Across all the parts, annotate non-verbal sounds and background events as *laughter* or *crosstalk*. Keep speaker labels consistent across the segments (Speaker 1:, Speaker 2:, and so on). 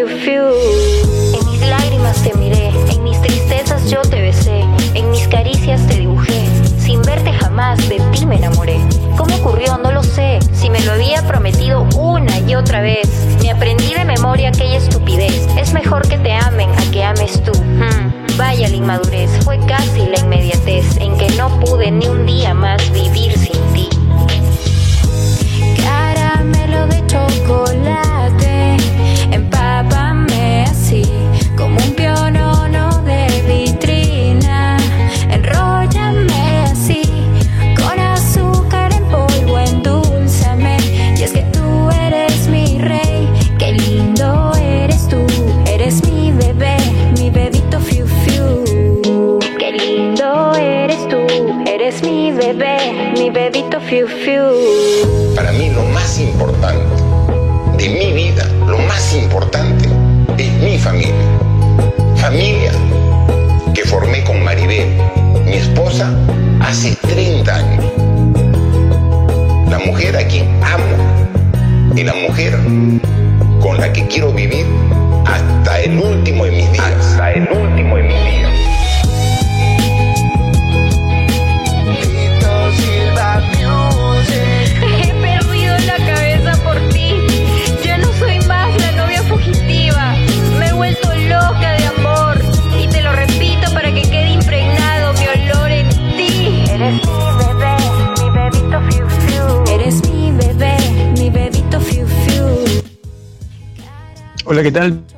Speaker 1: En mis lágrimas te miré, en mis tristezas yo te besé, en mis caricias te dibujé. Sin verte jamás de ti me enamoré. ¿Cómo ocurrió? No lo sé. Si me lo había prometido una y otra vez. Me aprendí de memoria aquella estupidez. Es mejor que te amen a que ames tú. Hmm, vaya la inmadurez. Fue casi la inmediatez en que no pude ni un día más vivir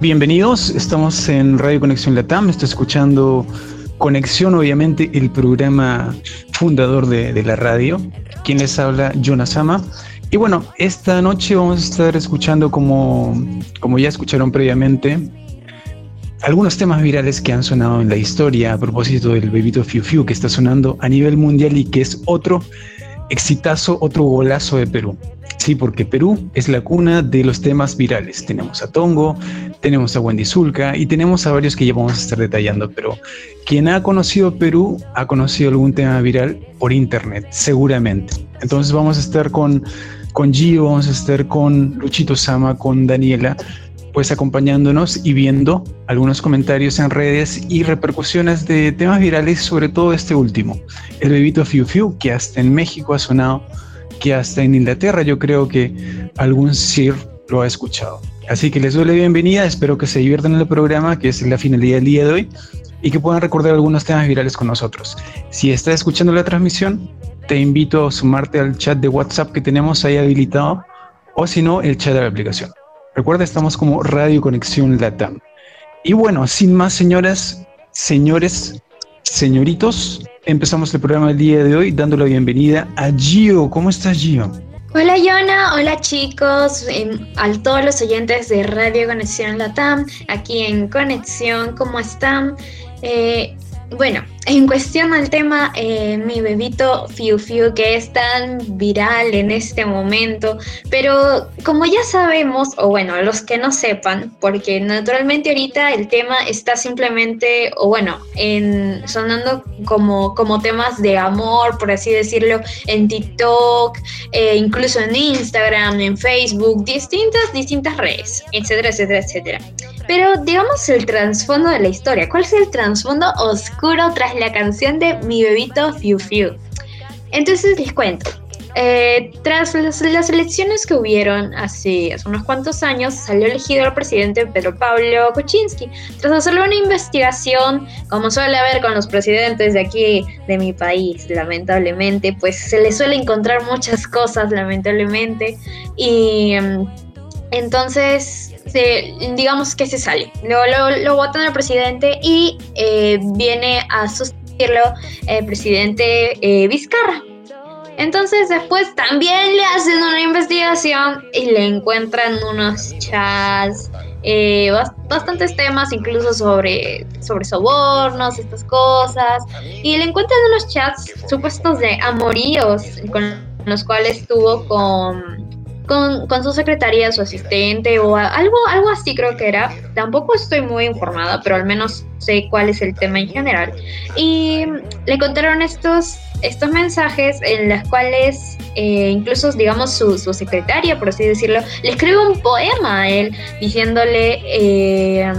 Speaker 2: Bienvenidos. Estamos en Radio Conexión Latam. Estoy escuchando Conexión, obviamente, el programa fundador de, la radio. Quien les habla, Jonas Sama. Y bueno, esta noche vamos a estar escuchando, como, como ya escucharon previamente, algunos temas virales que han sonado en la historia a propósito del bebito Fiu Fiu que está sonando a nivel mundial y que es otro exitazo, otro golazo de Perú. Sí, porque Perú es la cuna de los temas virales. Tenemos a Tongo, tenemos a Wendy Zulka y tenemos a varios que ya vamos a estar detallando, pero quien ha conocido Perú ha conocido algún tema viral por internet, seguramente. Entonces vamos a estar con, con Gio, vamos a estar con Luchito Sama, con Daniela, pues acompañándonos y viendo algunos comentarios en redes y repercusiones de temas virales, sobre todo este último, el bebito Fiu Fiu, que hasta en México ha sonado que hasta en Inglaterra yo creo que algún Sir lo ha escuchado. Así que les doy la bienvenida, espero que se diviertan en el programa, que es la finalidad del día de hoy, y que puedan recordar algunos temas virales con nosotros. Si estás escuchando la transmisión, te invito a sumarte al chat de WhatsApp que tenemos ahí habilitado, o si no, el chat de la aplicación. Recuerda, estamos como Radio Conexión Latam. Y bueno, sin más, señoras, señores, señoritos, empezamos el programa del día de hoy dando la bienvenida a Gio. ¿Cómo estás, Gio?
Speaker 3: Hola, Yona. Hola, chicos. a todos los oyentes de Radio Conexión Latam, aquí en Conexión, ¿cómo están? Eh, bueno, en cuestión al tema, eh, mi bebito Fiu Fiu, que es tan viral en este momento, pero como ya sabemos, o bueno, los que no sepan, porque naturalmente ahorita el tema está simplemente, o bueno, en, sonando como, como temas de amor, por así decirlo, en TikTok, eh, incluso en Instagram, en Facebook, distintas, distintas redes, etcétera, etcétera, etcétera. Pero digamos el trasfondo de la historia. ¿Cuál es el trasfondo oscuro tras la canción de Mi bebito Fiu Fiu? Entonces les cuento. Eh, tras las, elecciones que hubieron hace, hace, unos cuantos años, salió elegido el presidente Pedro Pablo Kuczynski. Tras hacerle una investigación, como suele haber con los presidentes de aquí, de mi país, lamentablemente, pues se le suele encontrar muchas cosas, lamentablemente. Y em, entonces digamos que se sale. Luego lo, lo votan al presidente y eh, viene a sustituirlo el presidente eh, Vizcarra. Entonces después también le hacen una investigación y le encuentran unos chats, eh, bastantes temas, incluso sobre, sobre sobornos, estas cosas. Y le encuentran unos chats supuestos de amoríos con los cuales tuvo con con, su secretaria, su asistente o algo, algo así creo que era. Tampoco estoy muy informada, pero al menos sé cuál es el tema en general. Y le contaron estos, estos mensajes en los cuales eh, incluso, digamos, su, su, secretaria, por así decirlo, le escribe un poema a él diciéndole... Eh,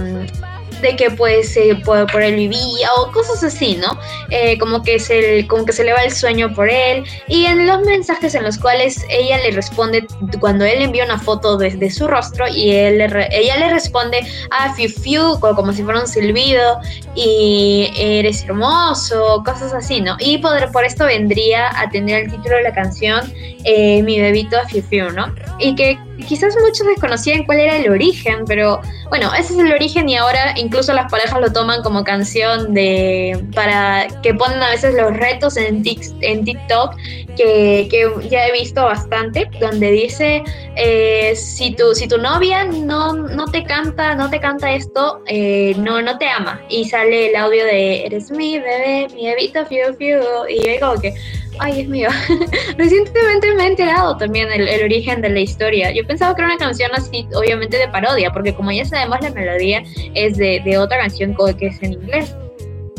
Speaker 3: de que pues eh, por, por, él vivía o cosas así, ¿no? Eh, como, que se, como que se le va el sueño por él y en los mensajes en los cuales ella le responde cuando él envía una foto desde su rostro y él ella le responde a ah, fiu fiu como si fuera un silbido y eres hermoso, cosas así, ¿no? Y por, por esto vendría a tener el título de la canción eh, Mi bebito fiu fiu, ¿no? Y que quizás muchos desconocían cuál era el origen, pero bueno, ese es el origen y ahora incluso las parejas lo toman como canción de para que ponen a veces los retos en, en TikTok que, que ya he visto bastante, donde dice eh, si tu si tu novia no, no te canta no te canta esto eh, no no te ama. Y sale el audio de eres mi bebé mi bebito fiu fiu y yo digo que Ay, Dios mío. *laughs* Recientemente me he enterado también el, origen de la historia. Yo pensaba que era una canción así, obviamente de parodia, porque como ya sabemos, la melodía es de, otra canción que es en inglés.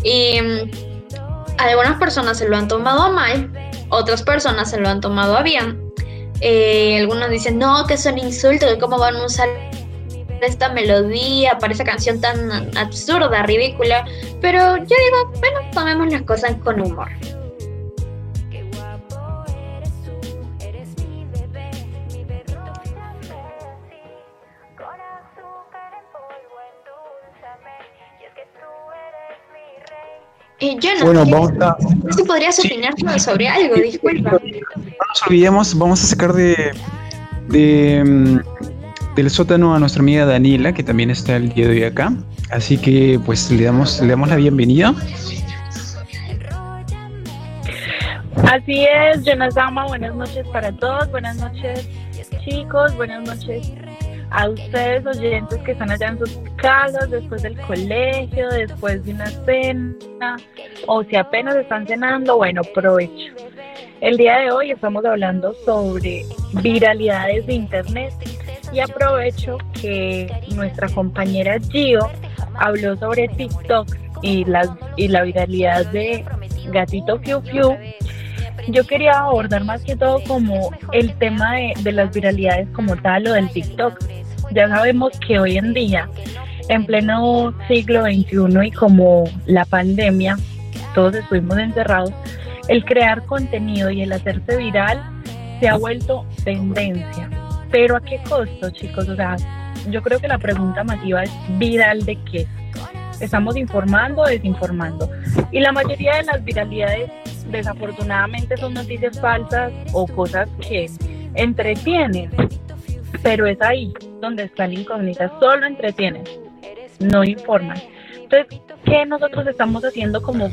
Speaker 3: Y um, algunas personas se lo han tomado a mal, otras personas se lo han tomado a bien. Eh, algunos dicen, no, que es un insulto, que cómo van a usar esta melodía para esa canción tan absurda, ridícula. Pero yo digo, bueno, tomemos las cosas con humor. Eh, bueno, vamos a... No si podrías opinar sobre algo, disculpa. No
Speaker 2: nos olvidemos, vamos a sacar de, de mm, del sótano a nuestra amiga Daniela, que también está el día de hoy acá. Así que pues le damos, le damos la bienvenida.
Speaker 4: Así es, Jonasama, buenas noches para todos, buenas noches chicos, buenas noches a ustedes oyentes que están allá en sus casas después del colegio, después de una cena o si apenas están cenando, bueno, provecho. El día de hoy estamos hablando sobre viralidades de Internet y aprovecho que nuestra compañera Gio habló sobre TikTok y, las, y la viralidad de Gatito Fiu Fiu. Yo quería abordar más que todo como el tema de, de las viralidades como tal o del TikTok ya sabemos que hoy en día, en pleno siglo XXI y como la pandemia, todos estuvimos encerrados, el crear contenido y el hacerse viral se ha vuelto tendencia. Pero ¿a qué costo, chicos? O sea, yo creo que la pregunta masiva es viral de qué. ¿Estamos informando o desinformando? Y la mayoría de las viralidades desafortunadamente son noticias falsas o cosas que entretienen pero es ahí donde está la incógnita, solo entretienen, no informan. Entonces, ¿qué nosotros estamos haciendo como,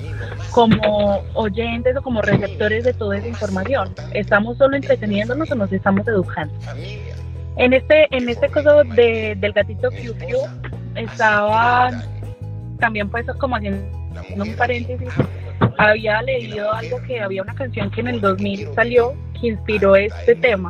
Speaker 4: como oyentes o como receptores de toda esa información? ¿Estamos solo entreteniéndonos o nos estamos educando? En este, en este caso de, del gatito Piu estaba también pues como haciendo un paréntesis, había leído algo que había una canción que en el 2000 salió que inspiró este tema.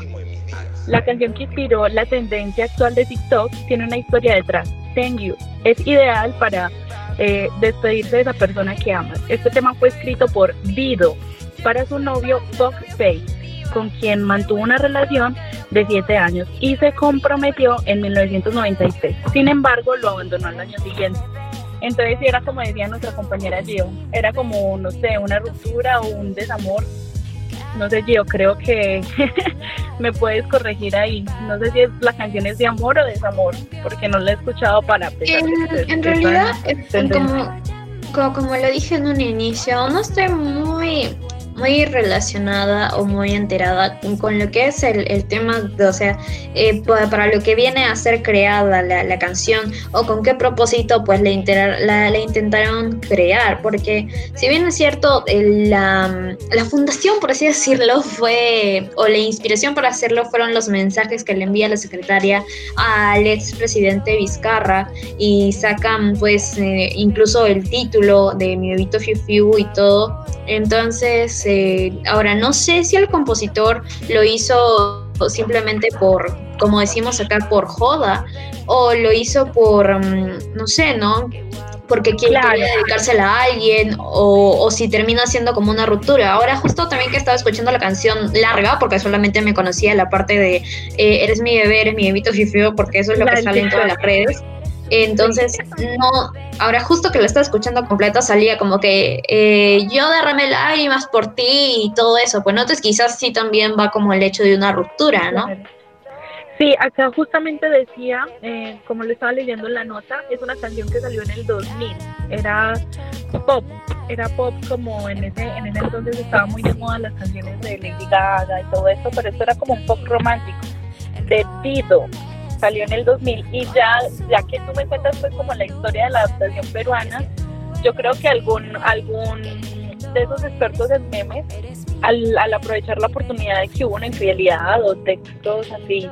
Speaker 4: La canción que inspiró la tendencia actual de TikTok tiene una historia detrás. Thank you. Es ideal para eh, despedirse de esa persona que amas. Este tema fue escrito por Dido para su novio Fox Face, con quien mantuvo una relación de 7 años y se comprometió en 1996. Sin embargo, lo abandonó al año siguiente. Entonces era como decía nuestra compañera Gio, era como, no sé, una ruptura o un desamor. No sé, Gio, creo que *laughs* me puedes corregir ahí. No sé si es, la canción es de amor o desamor, porque no la he escuchado para...
Speaker 3: En, en realidad, como, como lo dije en un inicio, no estoy muy muy relacionada o muy enterada con lo que es el, tema, o sea, eh, para lo que viene a ser creada la, canción o con qué propósito pues la, la, intentaron crear, porque si bien es cierto, la, la fundación, por así decirlo, fue, o la inspiración para hacerlo fueron los mensajes que le envía la secretaria al expresidente Vizcarra y sacan pues eh, incluso el título de Mi bebito Fiu Fiu y todo, entonces eh, ahora, no sé si el compositor lo hizo simplemente por, como decimos acá, por joda, o lo hizo por, mm, no sé, ¿no? Porque quiere dedicársela a alguien, o, si termina siendo como una ruptura. Ahora, justo también que estaba escuchando la canción larga, porque solamente me conocía la parte de eh, Eres mi bebé, eres mi bebito fifio, porque eso es lo que sale en todas las redes. Entonces, no, ahora justo que lo estaba escuchando completo salía como que eh, yo derramé lágrimas por ti y todo eso. Pues entonces quizás sí también va como el hecho de una ruptura, ¿no?
Speaker 4: Sí, acá justamente decía, eh, como lo estaba leyendo en la nota, es una canción que salió en el 2000. Era pop, era pop como en ese, en ese entonces estaba muy de moda las canciones de Lady Gaga y todo eso, pero esto era como un pop romántico, de Tito salió en el 2000 y ya, ya que tú me cuentas pues como la historia de la adaptación peruana, yo creo que algún, algún de esos expertos en memes, al, al aprovechar la oportunidad de que hubo una infidelidad o textos así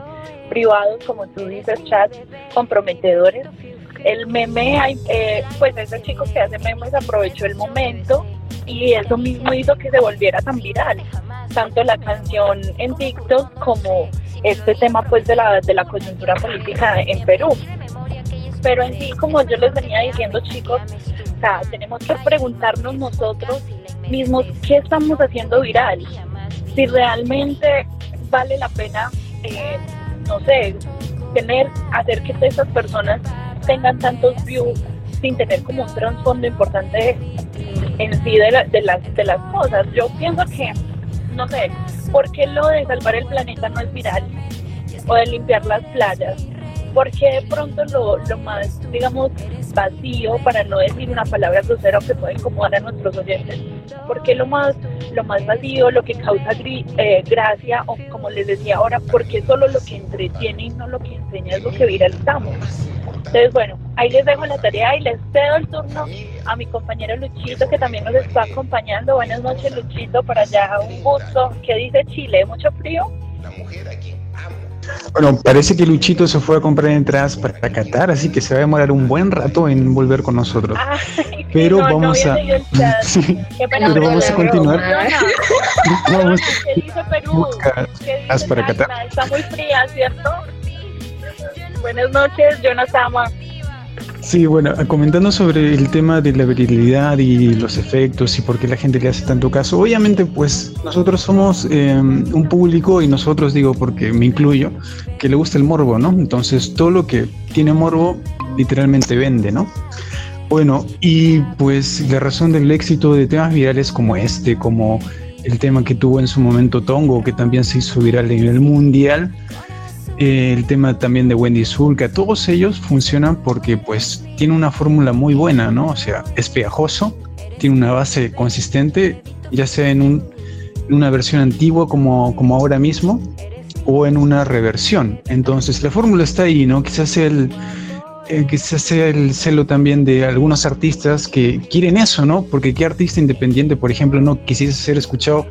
Speaker 4: privados, como tú dices, chats comprometedores, el meme, eh, pues ese chico que hace memes aprovechó el momento y eso mismo hizo que se volviera tan viral, tanto la canción en TikTok como este tema pues de la, de la coyuntura política en Perú. Pero en sí, como yo les venía diciendo chicos, tenemos que preguntarnos nosotros mismos qué estamos haciendo viral, si realmente vale la pena, eh, no sé, tener, hacer que estas personas tengan tantos views sin tener como un trasfondo importante en sí de, de, las, de las cosas. Yo pienso que no sé, ¿por qué lo de salvar el planeta no es viral? O de limpiar las playas. ¿Por qué de pronto lo, lo más, digamos, vacío, para no decir una palabra grosera que puede incomodar a nuestros oyentes? ¿Por qué lo más, lo más vacío, lo que causa eh, gracia, o como les decía ahora, por qué solo lo que entretiene y no lo que enseña es lo que viralizamos? Entonces, bueno, ahí les dejo la tarea y les cedo el turno a mi compañero Luchito, que también nos está acompañando. Buenas noches, Luchito, para allá un gusto. ¿Qué dice Chile? ¿Mucho frío?
Speaker 2: Bueno, parece que Luchito se fue a comprar entradas para Qatar, así que se va a demorar un buen rato en volver con nosotros. pero vamos a, sí, pero vamos a continuar.
Speaker 4: vamos ¿Qué dice Perú? ¿Qué dice
Speaker 2: para Qatar.
Speaker 4: Está muy fría, ¿cierto? Buenas noches, Jonathan.
Speaker 2: Sí, bueno, comentando sobre el tema de la virilidad y los efectos y por qué la gente le hace tanto caso, obviamente pues nosotros somos em, un público y nosotros digo porque me incluyo, que le gusta el morbo, ¿no? Entonces todo lo que tiene morbo literalmente vende, ¿no? Bueno, y pues la razón del éxito de temas virales como este, como el tema que tuvo en su momento Tongo, que también se hizo viral a nivel mundial, el tema también de Wendy Zulka, todos ellos funcionan porque pues tiene una fórmula muy buena, ¿no? O sea, es pegajoso, tiene una base consistente, ya sea en, una versión antigua como, como ahora mismo o en una reversión. Entonces la fórmula está ahí, ¿no? Quizás el, eh, quizás sea el celo también de algunos artistas que quieren eso, ¿no? Porque qué artista independiente, por ejemplo, no quisiese ser escuchado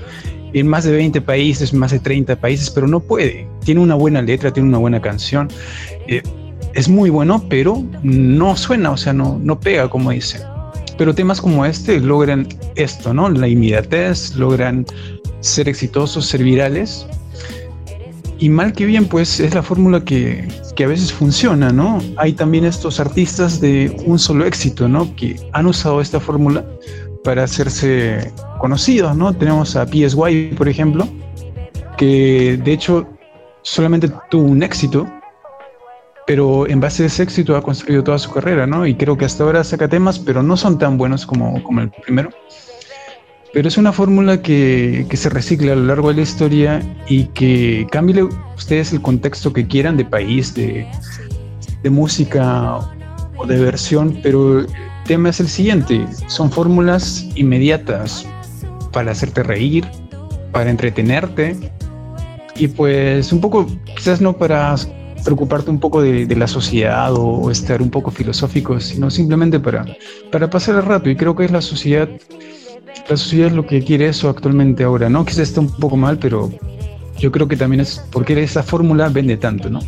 Speaker 2: en más de 20 países, más de 30 países, pero no puede. Tiene una buena letra, tiene una buena canción. Eh, es muy bueno, pero no suena, o sea, no, no pega, como dice. Pero temas como este logran esto, ¿no? La inmediatez, logran ser exitosos, ser virales. Y mal que bien, pues es la fórmula que, que, a veces funciona, ¿no? Hay también estos artistas de un solo éxito, ¿no? Que han usado esta fórmula para hacerse conocidos, ¿no? Tenemos a PSY, por ejemplo, que de hecho solamente tuvo un éxito, pero en base a ese éxito ha construido toda su carrera, ¿no? Y creo que hasta ahora saca temas, pero no son tan buenos como, como el primero. Pero es una fórmula que, que, se recicla a lo largo de la historia y que cambie ustedes el contexto que quieran de país, de, de música o de versión, pero el tema es el siguiente, son fórmulas inmediatas para hacerte reír, para entretenerte y pues un poco, quizás no para preocuparte un poco de, de la sociedad o, estar un poco filosófico, sino simplemente para, para pasar el rato. Y creo que es la sociedad la sociedad es lo que quiere eso actualmente ahora, ¿no? Quizás está un poco mal, pero yo creo que también es porque esa fórmula vende tanto, ¿no?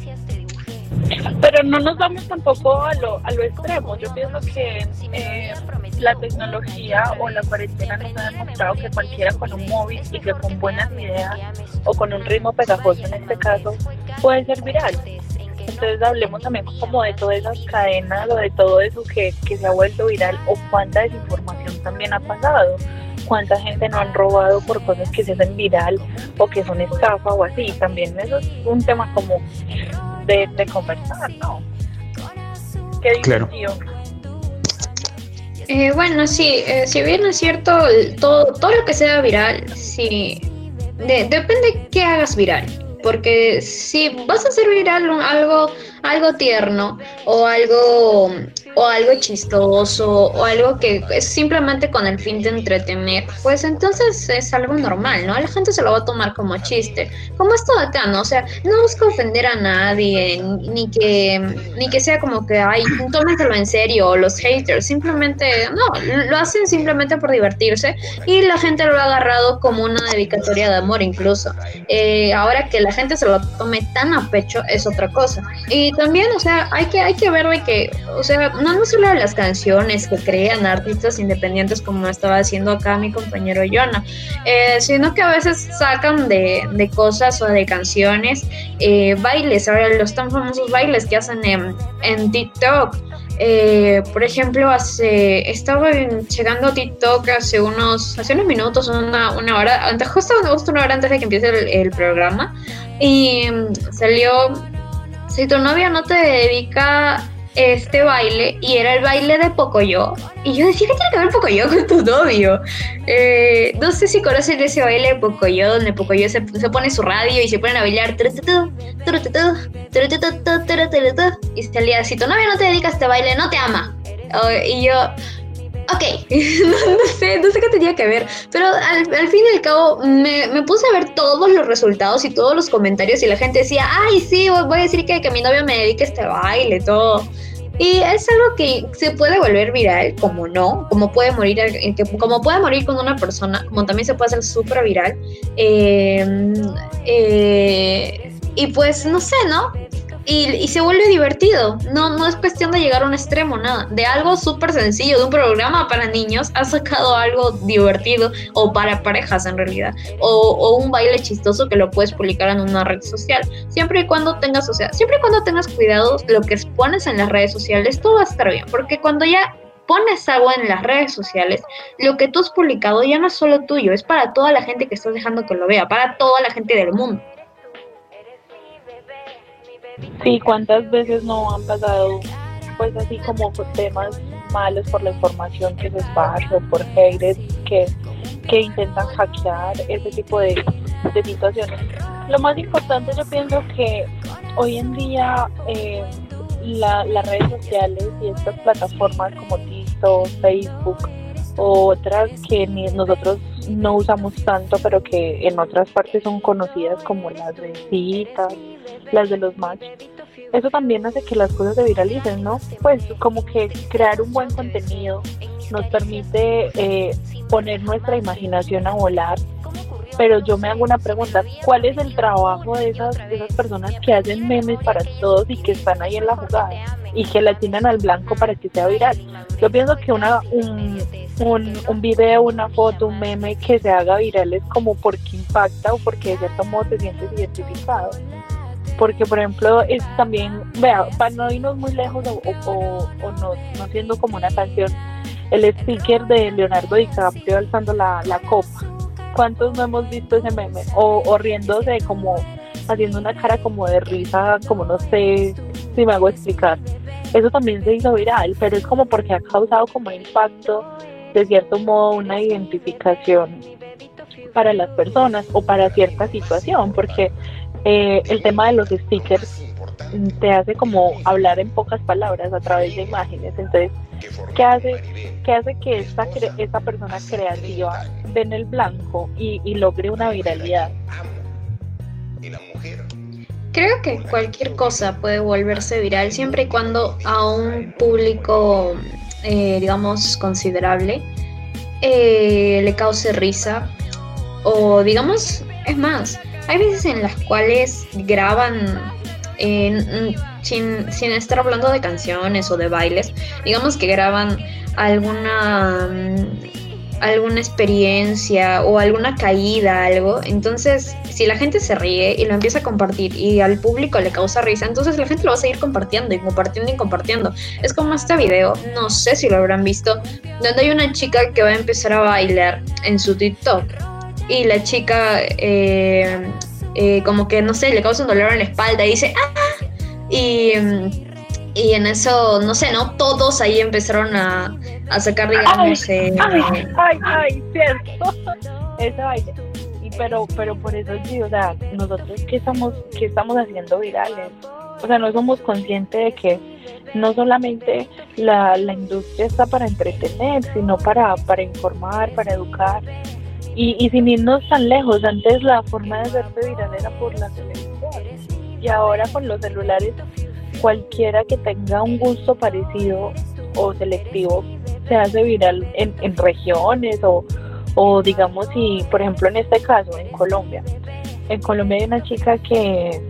Speaker 4: Pero no nos vamos tampoco a lo, a lo extremo. Yo pienso que eh, la tecnología o la cuarentena nos ha demostrado que cualquiera con un móvil y que con buenas ideas o con un ritmo pegajoso en este caso puede ser viral. Entonces hablemos también como de todas esas cadenas o de todo eso que, que se ha vuelto viral o cuánta desinformación también ha pasado cuánta gente no han robado por cosas que se hacen viral o que son estafa o así. También eso es un tema como de, de conversar, ¿no? Qué
Speaker 2: claro.
Speaker 3: Eh, bueno, sí, eh, si bien es cierto, todo, todo lo que sea viral, sí, de, depende qué hagas viral. Porque si vas a hacer viral algo, algo tierno o algo o algo chistoso o algo que es simplemente con el fin de entretener, pues entonces es algo normal, ¿no? La gente se lo va a tomar como chiste. Como esto de acá, ¿no? O sea, no busca ofender a nadie, ni que, ni que sea como que, ay, tómenselo en serio, los haters, simplemente, no, lo hacen simplemente por divertirse y la gente lo ha agarrado como una dedicatoria de amor incluso. Eh, ahora que la gente se lo tome tan a pecho es otra cosa. Y también, o sea, hay que, hay que ver de que, o sea, no, no solo las canciones que crean artistas independientes como estaba haciendo acá mi compañero Jonah, eh, sino que a veces sacan de, de cosas o de canciones eh, bailes, ahora los tan famosos bailes que hacen en, en TikTok. Eh, por ejemplo, hace estaba llegando a TikTok hace unos hace unos minutos, una, una hora, antes, justo, justo una hora antes de que empiece el, el programa, y mm, salió si tu novia no te dedica este baile y era el baile de Pocoyo. Y yo decía, ¿qué tiene que ver Pocoyo con tu novio? Eh, no sé si conocen ese baile de Pocoyo, donde Pocoyo se, se pone su radio y se ponen a bailar. Y salía, si tu novia no te dedica a este baile, no te ama. Y yo, ok, *laughs* no, no, sé, no sé qué tenía que ver, pero al, al fin y al cabo me, me, puse a ver todos los resultados y todos los comentarios y la gente decía, ay, sí, voy a decir que, que mi novio me dedique este baile, todo. Y es algo que se puede volver viral, como no, como puede morir, como puede morir con una persona, como también se puede hacer súper viral. Eh, eh, y pues no sé, ¿no? Y, y, se vuelve divertido. No, no es cuestión de llegar a un extremo, nada. De algo súper sencillo, de un programa para niños, ha sacado algo divertido, o para parejas en realidad, o, o, un baile chistoso que lo puedes publicar en una red social. Siempre y cuando tengas, o sea, siempre y cuando tengas cuidado lo que expones en las redes sociales, todo va a estar bien. Porque cuando ya pones algo en las redes sociales, lo que tú has publicado ya no es solo tuyo, es para toda la gente que estás dejando que lo vea, para toda la gente del mundo.
Speaker 4: Sí, cuántas veces no han pasado, pues así como temas malos por la información que se esparce o por haters que, que intentan hackear ese tipo de, de, situaciones. Lo más importante yo pienso que hoy en día eh, la, las redes sociales y estas plataformas como TikTok, Facebook otras que ni nosotros no usamos tanto pero que en otras partes son conocidas como las de citas, las de los match. Eso también hace que las cosas se viralicen, ¿no? Pues como que crear un buen contenido nos permite eh, poner nuestra imaginación a volar. Pero yo me hago una pregunta, ¿cuál es el trabajo de esas, de esas personas que hacen memes para todos y que están ahí en la jugada? y que la tienen al blanco para que sea viral. Yo pienso que una un, un, un video, una foto, un meme que se haga viral es como porque impacta o porque de cierto modo te sientes identificado. Porque, por ejemplo, es también, vea, para no irnos muy lejos o, o, o no, no siendo como una canción, el sticker de Leonardo DiCaprio alzando la, la copa. ¿Cuántos no hemos visto ese meme? O, o riéndose como haciendo una cara como de risa, como no sé si me hago explicar. Eso también se hizo viral, pero es como porque ha causado como impacto, de cierto modo, una identificación para las personas o para cierta situación, porque eh, el tema de los stickers te hace como hablar en pocas palabras a través de imágenes. Entonces, ¿qué hace, qué hace que esta, esta persona creativa ve en el blanco y, y logre una viralidad?
Speaker 3: Creo que cualquier cosa puede volverse viral siempre y cuando a un público, eh, digamos, considerable eh, le cause risa. O digamos, es más, hay veces en las cuales graban sin, estar hablando de canciones o de bailes, digamos que graban alguna alguna experiencia o alguna caída, algo, entonces si la gente se ríe y lo empieza a compartir y al público le causa risa, entonces la gente lo va a seguir compartiendo y compartiendo y compartiendo. Es como este video, no sé si lo habrán visto, donde hay una chica que va a empezar a bailar en su TikTok y la chica eh, eh, como que, no sé, le causa un dolor en la espalda y dice, ¡ah! Y... Y en eso, no sé, ¿no? Todos ahí empezaron a, a sacar, digamos...
Speaker 4: Ay, ay, ay, ay, cierto. Y pero, pero por eso sí, o sea, nosotros qué estamos, qué estamos haciendo virales. O sea, no somos conscientes de que no solamente la, la industria está para entretener, sino para, para informar, para educar. Y, y sin irnos tan lejos, antes la forma de hacerse viral era por la televisión. Y ahora con los celulares cualquiera que tenga un gusto parecido o selectivo se hace viral en, en regiones o, o digamos si por ejemplo en este caso en Colombia en Colombia hay una chica que,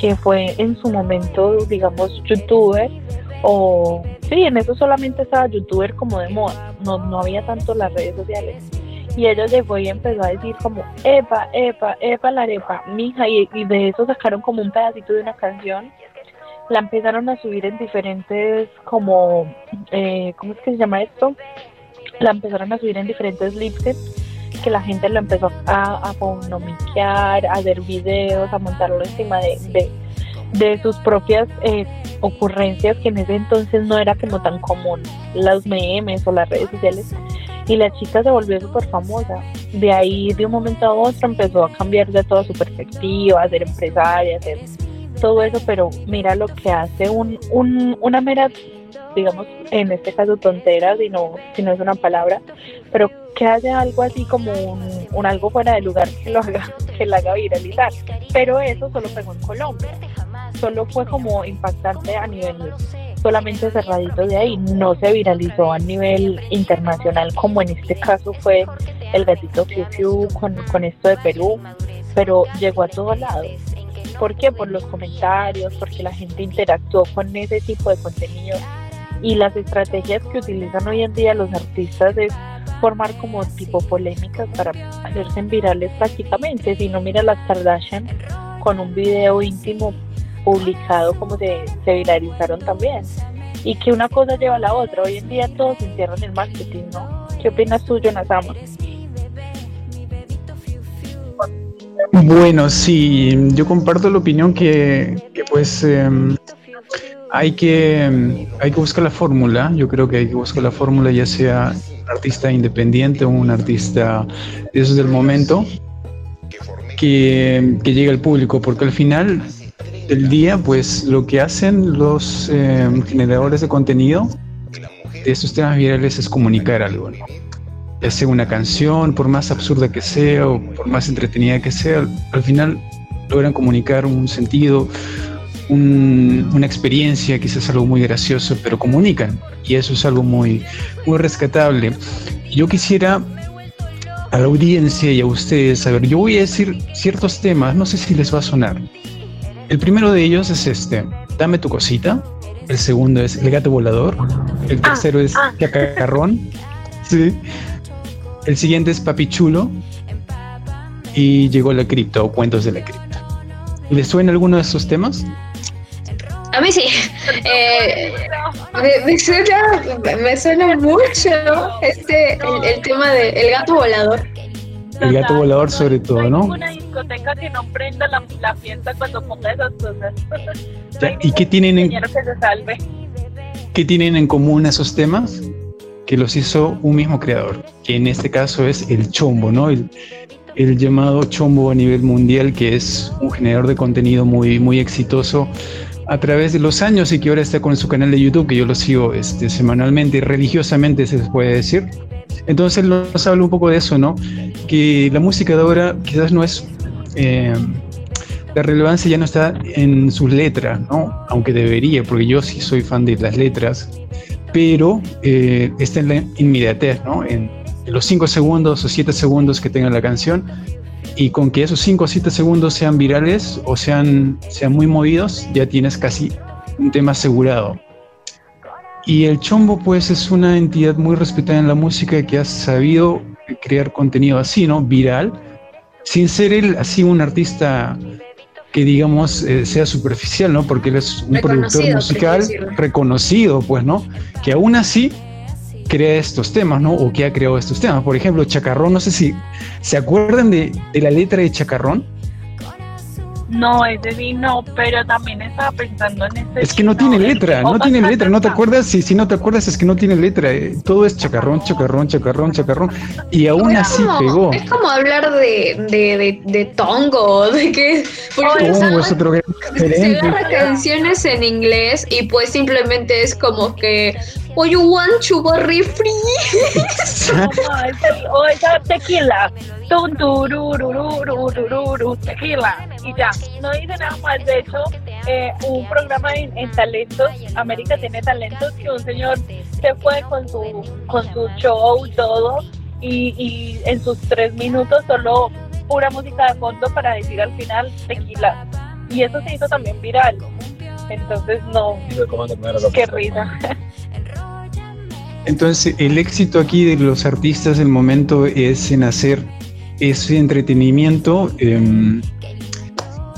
Speaker 4: que fue en su momento digamos youtuber o sí en eso solamente estaba youtuber como de moda no, no había tanto las redes sociales y ella llegó y empezó a decir como epa epa epa la arepa mija y, de eso sacaron como un pedacito de una canción la empezaron a subir en diferentes, como, eh, ¿cómo es que se llama esto? La empezaron a subir en diferentes lipsticks que la gente lo empezó a, a a hacer videos, a montarlo encima de, de, sus propias eh, ocurrencias, que en ese entonces no era como tan común, los memes o las redes sociales. Y la chica se volvió súper famosa. De ahí, de un momento a otro, empezó a cambiar de toda su perspectiva, a ser empresaria, a ser todo eso, pero mira lo que hace un, un, una mera, digamos, en este caso tontera, si no, si no es una palabra, pero que hace algo así como un, algo fuera de lugar que lo haga, que la haga viralizar. Pero eso solo pegó en Colombia. Solo fue como impactante a nivel solamente cerradito de ahí, no se viralizó a nivel internacional como en este caso fue el gatito Fiu con, con esto de Perú, pero llegó a todos lados. ¿Por qué? Por los comentarios, porque la gente interactuó con ese tipo de contenido. Y las estrategias que utilizan hoy en día los artistas es formar como tipo polémicas para hacerse virales prácticamente. Si no, mira las Kardashian con un video íntimo publicado como se, se viralizaron también. Y que una cosa lleva a la otra. Hoy en día todos se encierran en marketing, ¿no? ¿Qué opinas tú, Jonathan?
Speaker 2: Bueno, sí, yo comparto la opinión que, pues em, hay, que, hay que buscar la fórmula, yo creo que hay que buscar la fórmula ya sea un artista independiente o un artista esos del momento que, que llegue al público, porque al final del día pues lo que hacen los em, generadores de contenido de estos temas virales es comunicar algo, ya sea una canción, por más absurda que sea o por más entretenida que sea, al final logran comunicar un sentido, una experiencia, quizás algo muy gracioso, pero comunican y eso es algo muy, muy rescatable. Yo quisiera a la audiencia y a ustedes saber, yo voy a decir ciertos temas, no sé si les va a sonar. El primero de ellos es este, dame tu cosita, el segundo es El gato volador, el
Speaker 4: Ah,
Speaker 2: tercero es
Speaker 4: ah.
Speaker 2: Chacarrón, sí. el siguiente es Papi Chulo y llegó la cripta o Cuentos de la cripta. ¿Les suena alguno de esos temas?
Speaker 3: A mí sí. Eh, me, me suena, me suena mucho este el, el tema del el gato volador.
Speaker 2: El gato volador sobre todo, ¿no?
Speaker 4: Discoteca que no prenda la, la fiesta cuando ponga esas cosas. *laughs*
Speaker 2: Ya, ¿y qué tienen en-
Speaker 4: Quiero que se salve.
Speaker 2: ¿Qué tienen en común esos temas? Que los hizo un mismo creador, que en este caso es el Chombo, ¿no? El, el llamado Chombo a nivel mundial, que es un generador de contenido muy, muy exitoso a través de los años y que ahora está con su canal de YouTube, que yo lo sigo este, semanalmente, religiosamente se puede decir. Entonces nos habla un poco de eso, ¿no? Que la música de ahora quizás no es... eh, la relevancia ya no está en sus letras, ¿no? Aunque debería, porque yo sí soy fan de las letras, pero eh, está en la inmediatez, ¿no? En los 5 segundos o 7 segundos que tenga la canción y con que esos 5 o 7 segundos sean virales o sean, sean muy movidos, ya tienes casi un tema asegurado. Y el Chombo, pues, es una entidad muy respetada en la música que ha sabido crear contenido así, ¿no? Viral, sin ser él así un artista que digamos eh, sea superficial, ¿no? Porque él es un productor musical reconocido, pues, ¿no? Que aún así crea estos temas, ¿no? O que ha creado estos temas. Por ejemplo, Chacarrón, no sé si se acuerdan de, de la letra de Chacarrón.
Speaker 4: No, ese sí no, pero también estaba pensando en este.
Speaker 2: Es que no tiene letra,
Speaker 4: que-
Speaker 2: no
Speaker 4: oh,
Speaker 2: tiene letra, ¿no te acuerdas? Si, si no te acuerdas es que no tiene letra. eh, Todo es chacarrón, chacarrón, chacarrón, chacarrón. Y aún así pegó.
Speaker 3: Es como hablar de, de, de, de tongo, *laughs* de que
Speaker 2: Tongo es otro gran
Speaker 3: se agarra canciones en inglés y pues simplemente es como que Oh you want chubarri free *laughs*
Speaker 4: No, ese- o esa tequila. Tequila. Y ya, no dice nada más. De hecho, eh, un programa en, en talentos, América tiene talentos, que un señor se fue con su, con su show, todo, y, y en sus tres minutos solo pura música de fondo para decir al final tequila. Y eso se hizo también viral. Entonces, no, qué risa. *laughs*
Speaker 2: Entonces, el éxito aquí de los artistas del momento es en hacer ese entretenimiento, em,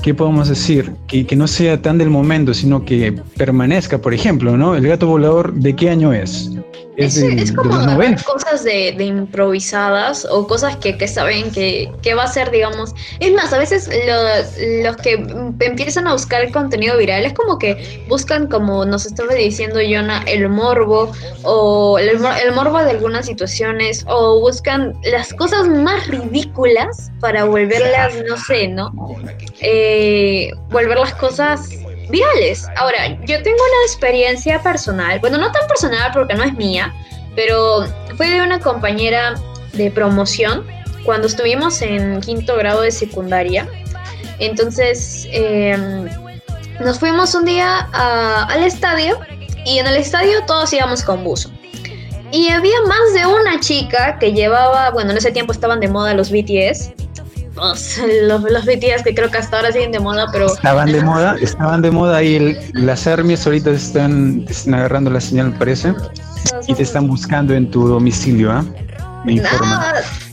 Speaker 2: ¿qué podemos decir? Que, que no sea tan del momento, sino que permanezca. Por ejemplo, ¿no? El gato volador, ¿de qué año es?
Speaker 3: Es, como
Speaker 2: los
Speaker 3: agarrar
Speaker 2: 90.
Speaker 3: cosas de, de improvisadas o cosas que, que saben que, que va a ser, digamos. Es más, a veces los, los que empiezan a buscar el contenido viral es como que buscan, como nos estaba diciendo Jonah, el morbo o el, el morbo de algunas situaciones o buscan las cosas más ridículas para volverlas, no sé, ¿no? Eh, volver las cosas virales. Ahora, yo tengo una experiencia personal, bueno, no tan personal porque no es mía, pero fue de una compañera de promoción cuando estuvimos en quinto grado de secundaria. Entonces, eh, nos fuimos un día a- al estadio y en el estadio todos íbamos con buzo. Y había más de una chica que llevaba, bueno, en ese tiempo estaban de moda los BTS. Los, los, los BTS que creo que hasta ahora siguen de moda, pero
Speaker 2: Estaban de moda, estaban de moda y el- las armies ahorita están, agarrando la señal, parece, y te están buscando en tu domicilio, ¿ah? Me informan.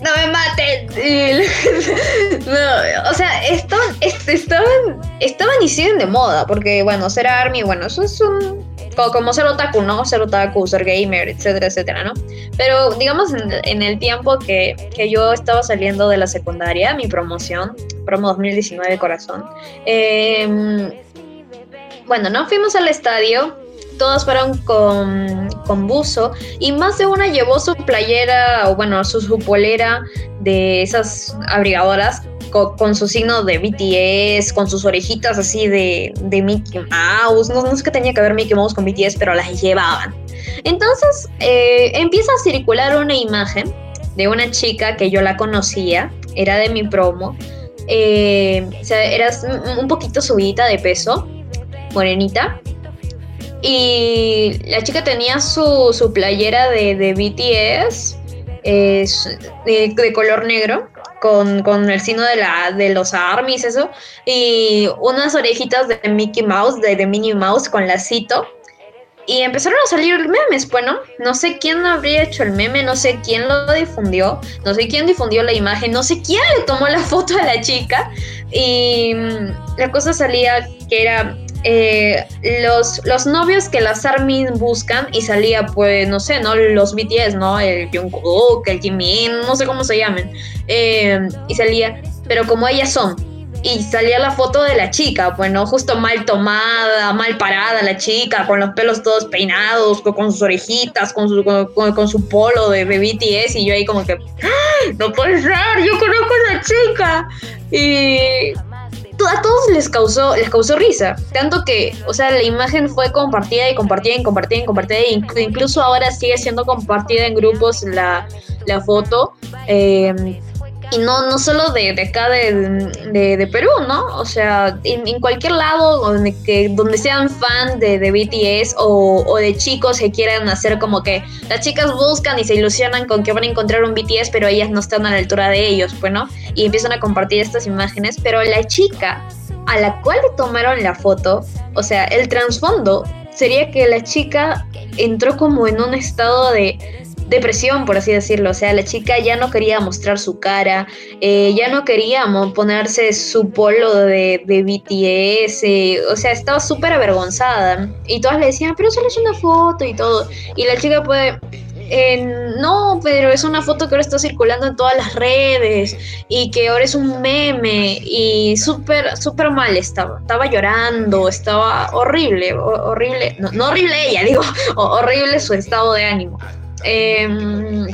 Speaker 3: No, no me maten. *laughs* No, o sea, estaban, est- estaban, estaban y siguen de moda, porque bueno, ser army, bueno, eso es un como ser otaku, ¿no? Ser otaku, ser gamer, etcétera, etcétera, ¿no? Pero digamos en, el tiempo que, que yo estaba saliendo de la secundaria, mi promoción, promo 2019 corazón, em, bueno, no fuimos al estadio, todos fueron con, con buzo y más de una llevó su playera o bueno, su, su polera de esas abrigadoras co- con, su signo de BTS, con sus orejitas así de, de Mickey Mouse. No, sé qué tenía que ver Mickey Mouse con BTS, pero las llevaban. Entonces eh, empieza a circular una imagen de una chica que yo la conocía, era de mi promo. eh, era un- poquito subidita de peso, morenita. Y la chica tenía su, su playera de, de BTS de, color negro, con, con el signo de, la, de los armies, eso, y unas orejitas de Mickey Mouse, de, de Minnie Mouse con lacito. y empezaron a salir memes, bueno, no sé quién habría hecho el meme, no sé quién lo difundió, no sé quién difundió la imagen, no sé quién le tomó la foto a la chica. Y mm, la cosa salía que era eh, los, los novios que las ARMY buscan y salía pues, no sé, ¿no? Los BTS, ¿no? El Jungkook, el Jimin, no sé cómo se llamen. Eh, y salía, pero como ellas son, y salía la foto de la chica, bueno, justo mal tomada, mal parada la chica, con los pelos todos peinados, con, sus orejitas, con su, con, su polo de, BTS, y yo ahí como que, no puede ser, yo conozco a esa chica. Y a todos les causó, les causó risa, tanto que, o sea, la imagen fue compartida y compartida y compartida y compartida, e incluso ahora sigue siendo compartida en grupos la, la foto. Eh, y no, no solo de, acá de, Perú, ¿no? O sea, en, cualquier lado donde, que, donde sean fan de, BTS o, de chicos que quieran hacer como que las chicas buscan y se ilusionan con que van a encontrar un BTS, pero ellas no están a la altura de ellos, pues, ¿no? Y empiezan a compartir estas imágenes, pero la chica a la cual le tomaron la foto, o sea, el trasfondo sería que la chica entró como en un estado de depresión, por así decirlo. O sea, la chica ya no quería mostrar su cara, eh, ya no quería ponerse su polo de, BTS, eh, o sea, estaba súper avergonzada. Y todas le decían, pero solo es una foto y todo. Y la chica puede... no, pero es una foto que ahora está circulando en todas las redes y que ahora es un meme y súper, súper mal estaba. Estaba llorando, estaba horrible, horrible, no, no horrible ella, *laughs* digo, horrible su estado de ánimo. Em,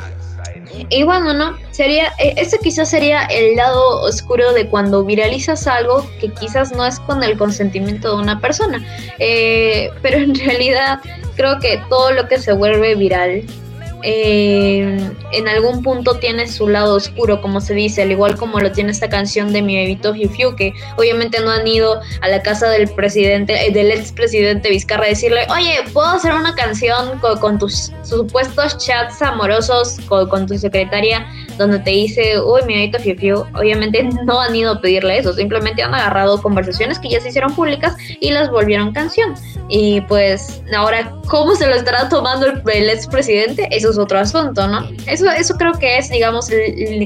Speaker 3: y bueno, ¿no? Sería, e, ese quizás sería el lado oscuro de cuando viralizas algo que quizás no es con el consentimiento de una persona. Eh, pero en *laughs* realidad creo que todo lo que se vuelve viral eh, en algún punto tiene su lado oscuro, como se dice, al igual como lo tiene esta canción de mi bebito Fiu que obviamente no han ido a la casa del presidente, eh, del expresidente Vizcarra a decirle, oye, ¿puedo hacer una canción con, tus supuestos chats amorosos con, tu secretaria donde te dice, uy, mi bebito Fiu Obviamente *laughs* no han ido a pedirle eso, simplemente han agarrado conversaciones que ya se hicieron públicas y las volvieron canción. Y pues ahora, ¿cómo se lo estará tomando el, el expresidente? Eso es otro asunto, ¿no? Eso, eso creo que es, digamos,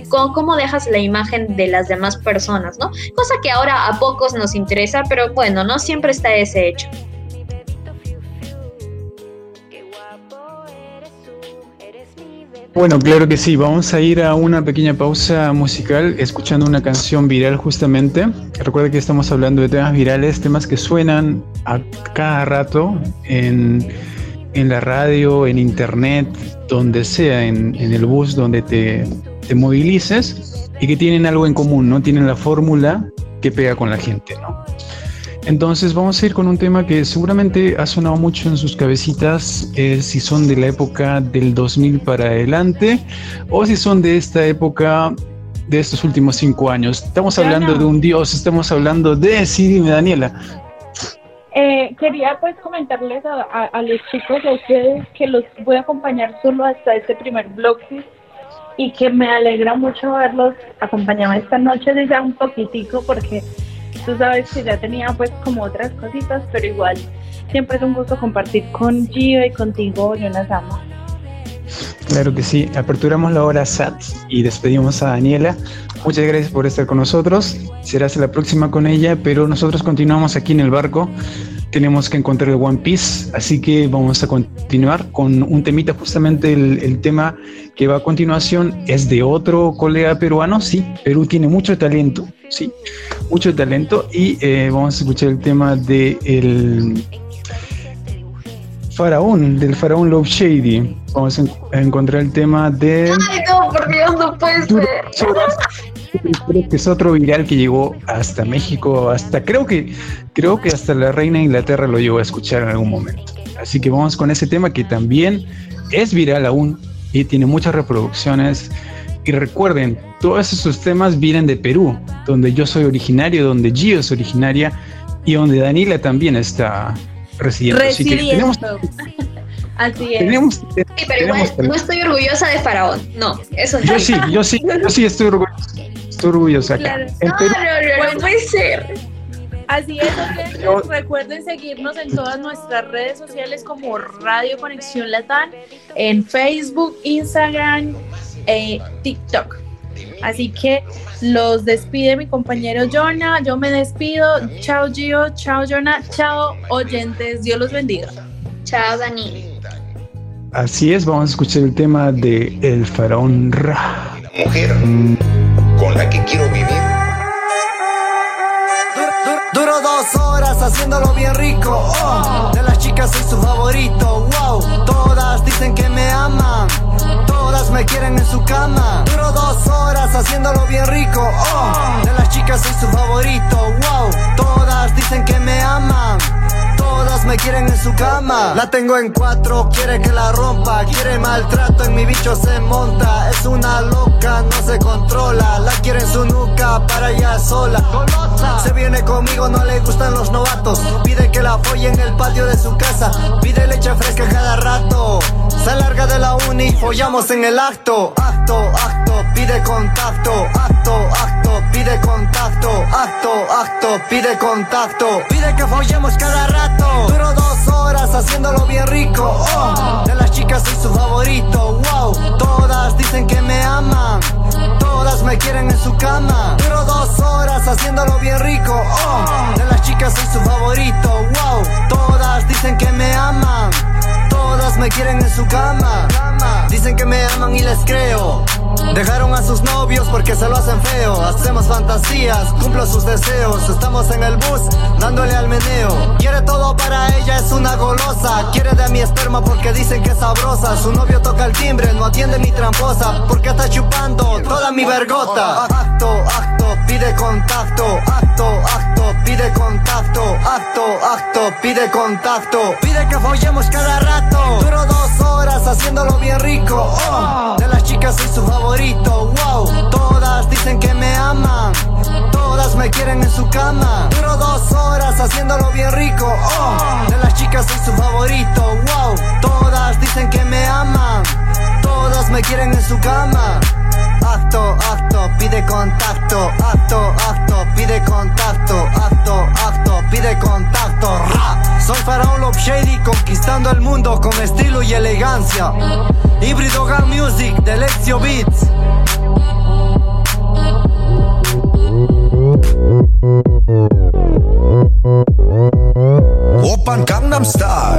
Speaker 3: cómo, dejas la imagen de las demás personas, ¿no? Cosa que ahora a pocos nos interesa, pero bueno, no siempre está ese hecho.
Speaker 2: Bueno, claro que sí. Vamos a ir a una pequeña pausa musical escuchando una canción viral justamente. Recuerda que estamos hablando de temas virales, temas que suenan a cada rato en en la radio, en internet, donde sea, en, el bus donde te, te, movilices y que tienen algo en común, ¿no? Tienen la fórmula que pega con la gente, ¿no? Entonces vamos a ir con un tema que seguramente ha sonado mucho en sus cabecitas, eh, si son de la época del 2000 para adelante o si son de esta época de estos últimos cinco años. Estamos hablando de un dios, estamos hablando de, sí, dime Daniela,
Speaker 4: eh, quería pues comentarles a, los chicos de ustedes que los voy a acompañar solo hasta este primer bloque y que me alegra mucho verlos acompañados esta noche, ya un poquitico porque tú sabes que ya tenía pues como otras cositas, pero igual siempre es un gusto compartir con Gio y contigo, yo las amo.
Speaker 2: Claro que sí, aperturamos la hora SAT y despedimos a Daniela. Muchas gracias por estar con nosotros. Será la próxima con ella, pero nosotros continuamos aquí en el barco. Tenemos que encontrar el One Piece, así que vamos a continuar con un temita. Justamente el, tema que va a continuación es de otro colega peruano. Sí, Perú tiene mucho talento, sí, mucho talento. Y eh, vamos a escuchar el tema de el Faraón, del Faraón Love Shady. Vamos a encontrar el tema de.
Speaker 3: ¡Ay, no, por Dios, no puede ser!
Speaker 2: Creo que es otro viral que llegó hasta México, hasta creo que creo que hasta la reina de Inglaterra lo llegó a escuchar en algún momento. Así que vamos con ese tema que también es viral aún y tiene muchas reproducciones. Y recuerden, todos esos temas vienen de Perú, donde yo soy originario, donde Gio es originaria y donde Danila también está residiendo.
Speaker 3: Así que tenemos, Así es. sí, pero igual no estoy orgullosa de Faraón. No, eso
Speaker 2: Yo sí, yo sí, yo sí estoy orgullosa. Estoy orgullosa acá.
Speaker 3: no, no, no, no puede ser.
Speaker 4: Así es, oyentes, recuerden seguirnos en todas nuestras redes sociales como Radio Conexión Latán, en Facebook, Instagram, e TikTok. Así que los despide mi compañero Jonah, yo me despido. Chao Gio, chao Jonah, chao oyentes, Dios los bendiga.
Speaker 3: Chao Dani.
Speaker 2: Así es, vamos a escuchar el tema de El Faraón Ra.
Speaker 5: La mujer con la que quiero vivir.
Speaker 6: Duro dos horas haciéndolo bien rico. Oh, de las chicas soy su favorito. Wow, todas dicen que me aman. Todas me quieren en su cama. Duro dos horas haciéndolo bien rico. Oh, de las chicas soy su favorito. Wow, todas dicen que me aman todas me quieren en su cama. La tengo en cuatro, quiere que la rompa. Quiere maltrato, en mi bicho se monta. Es una loca, no se controla. La quiere en su nuca para ella sola. Se viene conmigo, no le gustan los novatos. Pide que la folle en el patio de su casa. Pide leche fresca cada rato. Se larga de la uni follamos en el acto. Acto, acto, pide contacto. Acto, acto, pide contacto. Acto, acto, pide contacto. Pide que follemos cada rato. Duro dos horas haciéndolo bien rico. Oh, de las chicas soy su favorito. Wow, todas dicen que me aman. Todas me quieren en su cama. Duro dos horas haciéndolo bien rico. Oh, de las chicas soy su favorito. Wow, todas dicen que me aman. Todas me quieren en su cama. Dicen que me aman y les creo. Dejaron a sus novios porque se lo hacen feo. Hacemos fantasías, cumplo sus deseos. Estamos en el bus, dándole al meneo. Quiere todo para ella, es una golosa. Porque dicen que es sabrosa. Su novio toca el timbre, no atiende mi tramposa. Porque está chupando toda mi vergota. Acto, acto, pide contacto. Acto, acto, pide contacto. Acto, acto, pide contacto. Pide que follemos cada rato. Duro dos horas haciéndolo bien rico. Oh, de las chicas soy su favorito. Wow, todas dicen que me aman. Todas me quieren en su cama. Duro dos horas haciéndolo bien rico. Oh, de las chicas soy su favorito. Wow, Todas dicen que me aman, todas me quieren en su cama. Acto, acto, pide contacto, acto, acto, pide contacto, acto, acto, pide contacto. Ra. Soy Faraón Love Shady conquistando el mundo con estilo y elegancia. Híbrido Gun Music de Lexio Beats.
Speaker 7: Open Gangnam Style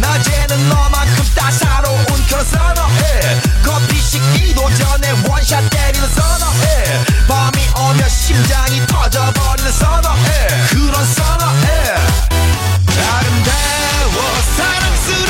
Speaker 7: 낮에는 너만큼 따사로운 그런 선어해 커피 식기도 전에 원샷 때리는 선어해 밤이 오면 심장이 터져버리는 선어해 그런 선어해 아름다워 사랑스러워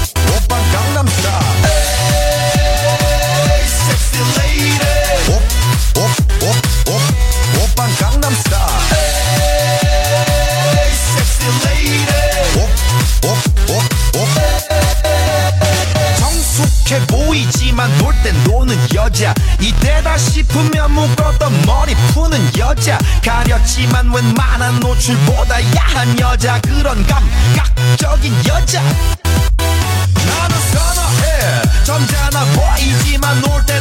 Speaker 7: 웬만한 노출보다 야한 여자 그런 감각적인 여자. 나는 선어해. 점잖아 보이지만 놀땐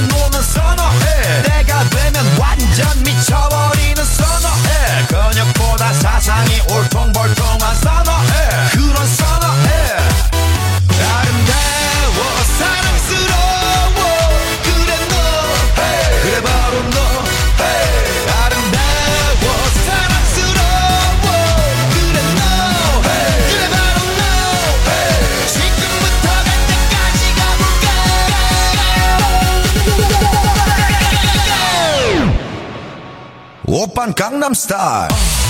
Speaker 3: Gangnam Style.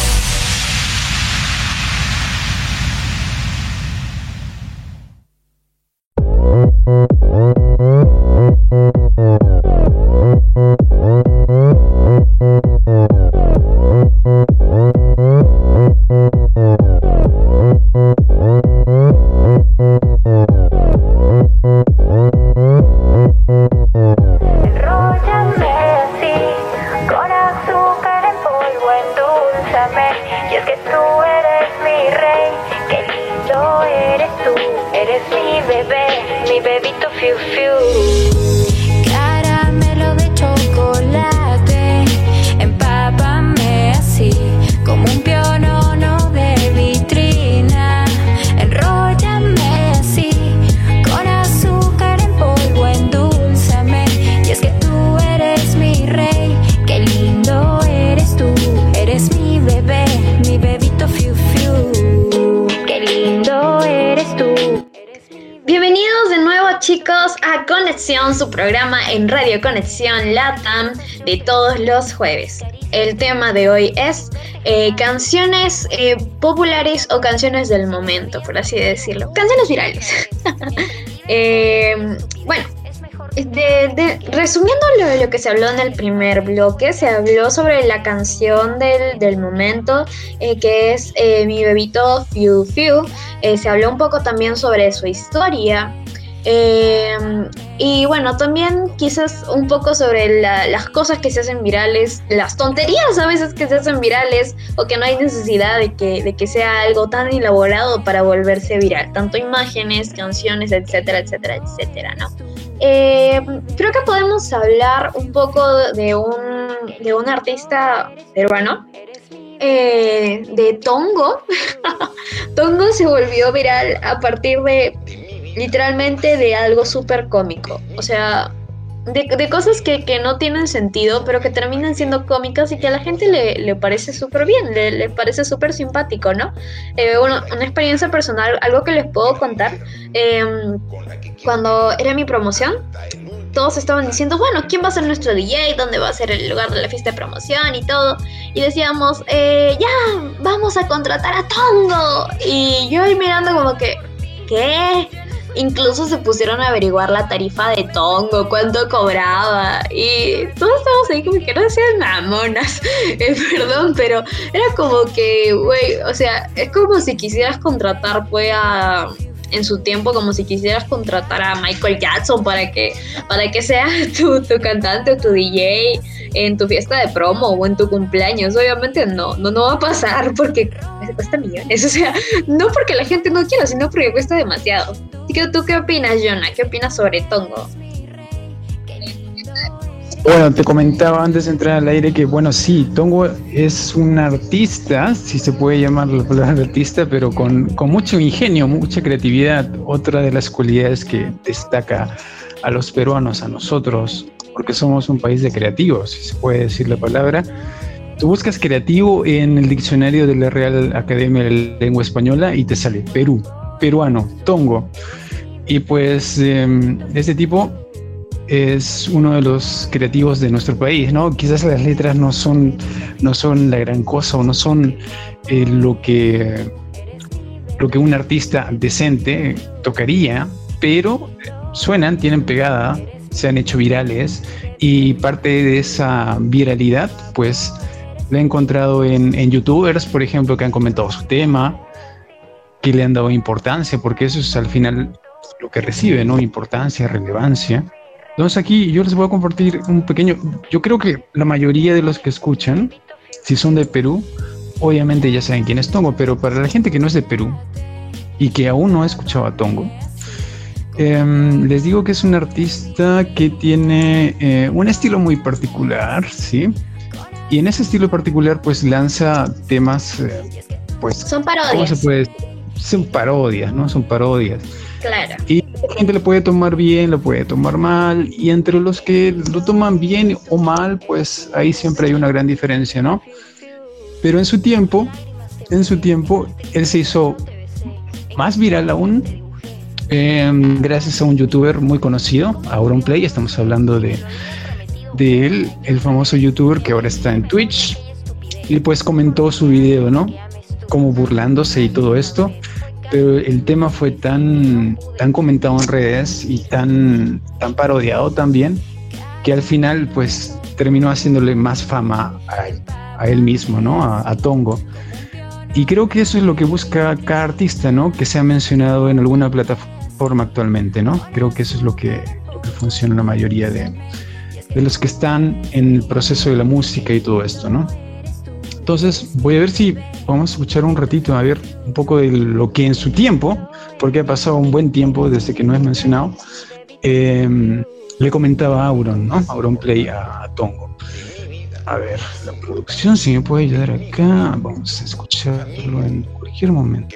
Speaker 3: jueves. El tema de hoy es eh, canciones eh, populares o canciones del momento, por así decirlo. Canciones virales. *laughs* Eh, bueno, resumiendo lo, lo que se habló en el primer bloque, se habló sobre la canción del, del momento, que es Mi bebito Fiu Fiu. Se habló un poco también sobre su historia. y bueno, también quizás un poco sobre la- las cosas que se hacen virales, las tonterías a veces que se hacen virales o que no hay necesidad de que, de que sea algo tan elaborado para volverse viral, tanto imágenes, canciones, etcétera, etcétera, etcétera, ¿no? Eh, creo que podemos hablar un poco de un, de un artista peruano, eh, de Tongo. *laughs* Tongo se volvió viral a partir de literalmente de algo súper cómico. O sea, de, de cosas que, que no tienen sentido, pero que terminan siendo cómicas y que a la gente le, le parece súper bien, le, le parece súper simpático, ¿no? Eh, bueno, una experiencia personal, algo que les puedo contar. em, cuando era mi promoción, todos estaban diciendo, bueno, ¿quién va a ser nuestro DJ? ¿Dónde va a ser el lugar de la fiesta de promoción y todo? Y decíamos, eh, ya, vamos a contratar a Tongo. Y yo ahí mirando como que, ¿qué? Incluso se pusieron a averiguar la tarifa de Tongo, cuánto cobraba. Y todos estábamos ahí como que no sean mamonas. *laughs* Eh, perdón, pero era como que, güey, o sea, es como si quisieras contratar, pues, a en su tiempo como si quisieras contratar a Michael Jackson para que, para que sea *laughs* tu, tu cantante o tu DJ en tu fiesta de promo o en tu cumpleaños. Obviamente no, no, no va a pasar porque cuesta millones. *laughs* O sea, no porque la gente no quiera, sino porque cuesta demasiado. Así que tú qué opinas, Jonah? ¿Qué opinas sobre Tongo?
Speaker 2: Bueno, te comentaba antes de entrar al aire que, bueno, sí, Tongo es un artista, si se puede llamar la palabra *laughs* artista, pero con, con mucho ingenio, mucha creatividad. Otra de las cualidades que destaca a los peruanos, a nosotros, porque somos un país de creativos, si se puede decir la palabra. Tú buscas creativo en el diccionario de la Real Academia de Lengua Española y te sale Perú, peruano, Tongo. Y pues eh, este tipo es uno de los creativos de nuestro país, ¿no? Quizás las letras no son, no son la gran cosa o no son eh, lo que lo que un artista decente tocaría, pero suenan, tienen pegada se han hecho virales y parte de esa viralidad pues la he encontrado en, en youtubers, por ejemplo, que han comentado su tema, que le han dado importancia, porque eso es al final lo que recibe, ¿no? Importancia, relevancia. Entonces aquí yo les voy a compartir un pequeño, yo creo que la mayoría de los que escuchan, si son de Perú, obviamente ya saben quién es Tongo, pero para la gente que no es de Perú y que aún no ha escuchado a Tongo, em, les digo que es un artista que tiene eh, un estilo muy particular, ¿sí? Y en ese estilo particular pues lanza temas, eh, pues...
Speaker 3: Son parodias.
Speaker 2: ¿Cómo se puede? Son parodias, ¿no? Son parodias.
Speaker 3: Claro.
Speaker 2: Y la gente lo puede tomar bien, lo puede tomar mal, y entre los que lo toman bien o mal, pues ahí siempre hay una gran diferencia, ¿no? Pero en su tiempo, en su tiempo, él se hizo más viral aún eh, gracias a un youtuber muy conocido, Auronplay, estamos hablando de, de él, el famoso youtuber que ahora está en Twitch, y pues comentó su video, ¿no? Como burlándose y todo esto pero el tema fue tan, tan comentado en redes y tan, tan parodiado también que al final pues terminó haciéndole más fama a, a él mismo, ¿no? A, Tongo. Y creo que eso es lo que busca cada artista, ¿no? Que sea mencionado en alguna plataforma actualmente, ¿no? Creo que eso es lo que, lo que funciona en la mayoría de, de los que están en el proceso de la música y todo esto, ¿no? Entonces voy a ver si vamos a escuchar un ratito, a ver un poco de lo que en su tiempo, porque ha pasado un buen tiempo desde que no es mencionado, eh, le comentaba a Auron, ¿no? Auron Play a, a, Tongo. A ver, la producción, si me puede ayudar acá, vamos a escucharlo en cualquier momento.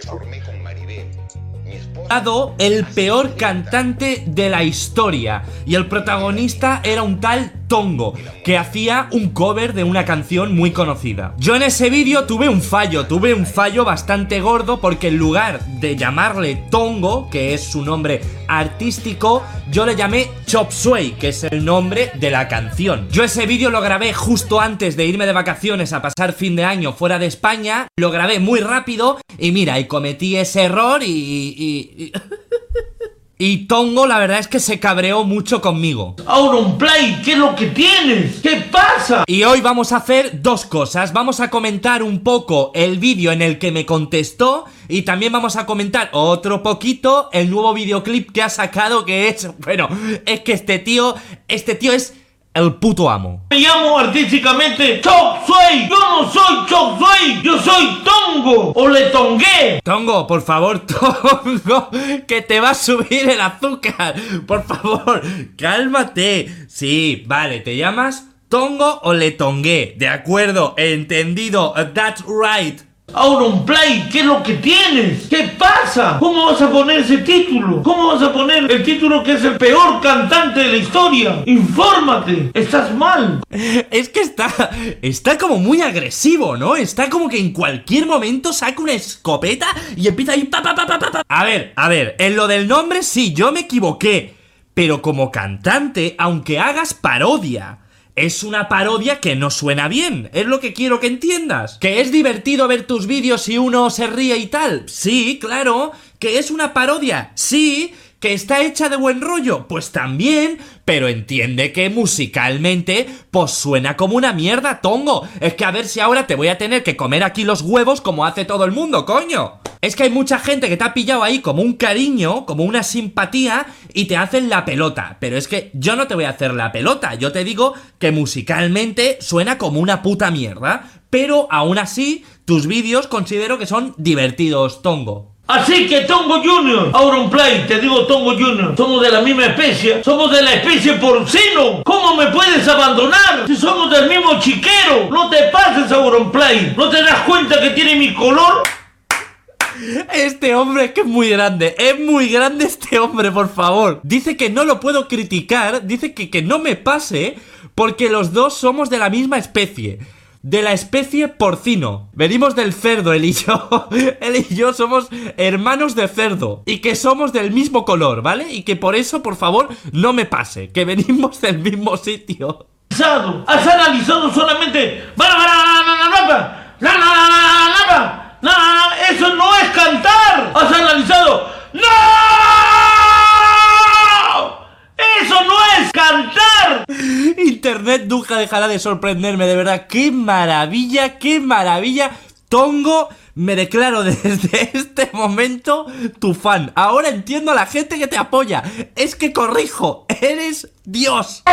Speaker 8: El peor cantante de la historia y el protagonista era un tal Tongo, que hacía un cover de una canción muy conocida. Yo en ese vídeo tuve un fallo, tuve un fallo bastante gordo porque en lugar de llamarle Tongo, que es su nombre artístico, yo le llamé Chop Suey, que es el nombre de la canción. Yo ese vídeo lo grabé justo antes de irme de vacaciones a pasar fin de año fuera de España, lo grabé muy rápido y mira, y cometí ese error y... y, y... *laughs* Y Tongo la verdad es que se cabreó mucho conmigo.
Speaker 9: Auronplay, ¿qué es lo que tienes? ¿Qué pasa?
Speaker 8: Y hoy vamos a hacer dos cosas. Vamos a comentar un poco el vídeo en el que me contestó y también vamos a comentar otro poquito el nuevo videoclip que ha sacado que es... Bueno, es que este tío, este tío es el puto amo.
Speaker 9: Me llamo artísticamente Chop Suey. Yo no soy Chop Suey. Yo soy Tongo. O le tongué.
Speaker 8: Tongo, por favor, *laughs* Tongo. Que te va a subir el azúcar. Por favor, cálmate. Sí, vale, ¿te llamas Tongo o le tongué? De acuerdo, entendido. That's right.
Speaker 9: Auronplay, ¿qué es lo que tienes? ¿Qué pasa? ¿Cómo vas a poner ese título? ¿Cómo vas a poner el título que es el peor cantante de la historia? Infórmate, estás mal. *laughs*
Speaker 8: Es que está está como muy agresivo, ¿no? Está como que en cualquier momento saca una escopeta y empieza a ir pa, pa, pa, pa, pa. A ver, a ver, en lo del nombre sí, yo me equivoqué, pero como cantante, aunque hagas parodia, es una parodia que no suena bien. Es lo que quiero que entiendas. ¿Que es divertido ver tus vídeos y uno se ríe y tal? Sí, claro. ¿Que es una parodia? Sí. ¿Que está hecha de buen rollo? Pues también, pero entiende que musicalmente, pues suena como una mierda, tongo. Es que a ver si ahora te voy a tener que comer aquí los huevos como hace todo el mundo, coño. Es que hay mucha gente que te ha pillado ahí como un cariño, como una simpatía, y te hacen la pelota. Pero es que yo no te voy a hacer la pelota, yo te digo que musicalmente suena como una puta mierda. Pero aún así, tus vídeos considero que son divertidos, tongo.
Speaker 9: Así que Tongo Junior, Auronplay, te digo Tongo Junior, somos de la misma especie, somos de la especie porcino. ¿Cómo me puedes abandonar si somos del mismo chiquero? No te pases, Auronplay, ¿no te das cuenta que tiene mi color?
Speaker 8: Este hombre es que es muy grande, es muy grande este hombre, por favor. Dice que no lo puedo criticar, dice que, que no me pase porque los dos somos de la misma especie de la especie porcino. Venimos del cerdo, él y yo. él y yo somos hermanos de cerdo. Y que somos del mismo color, ¿vale? Y que por eso, por favor, no me pase. Que venimos del mismo sitio.
Speaker 9: Has analizado solamente. Eso no es cantar. Has analizado. ¡No! Eso no es cantar.
Speaker 8: internet nunca dejará de sorprenderme, de verdad. ¡Qué maravilla, qué maravilla! Tongo, me declaro *laughs* desde este momento tu fan. Ahora entiendo a la gente que te apoya. Es que corrijo, eres Dios.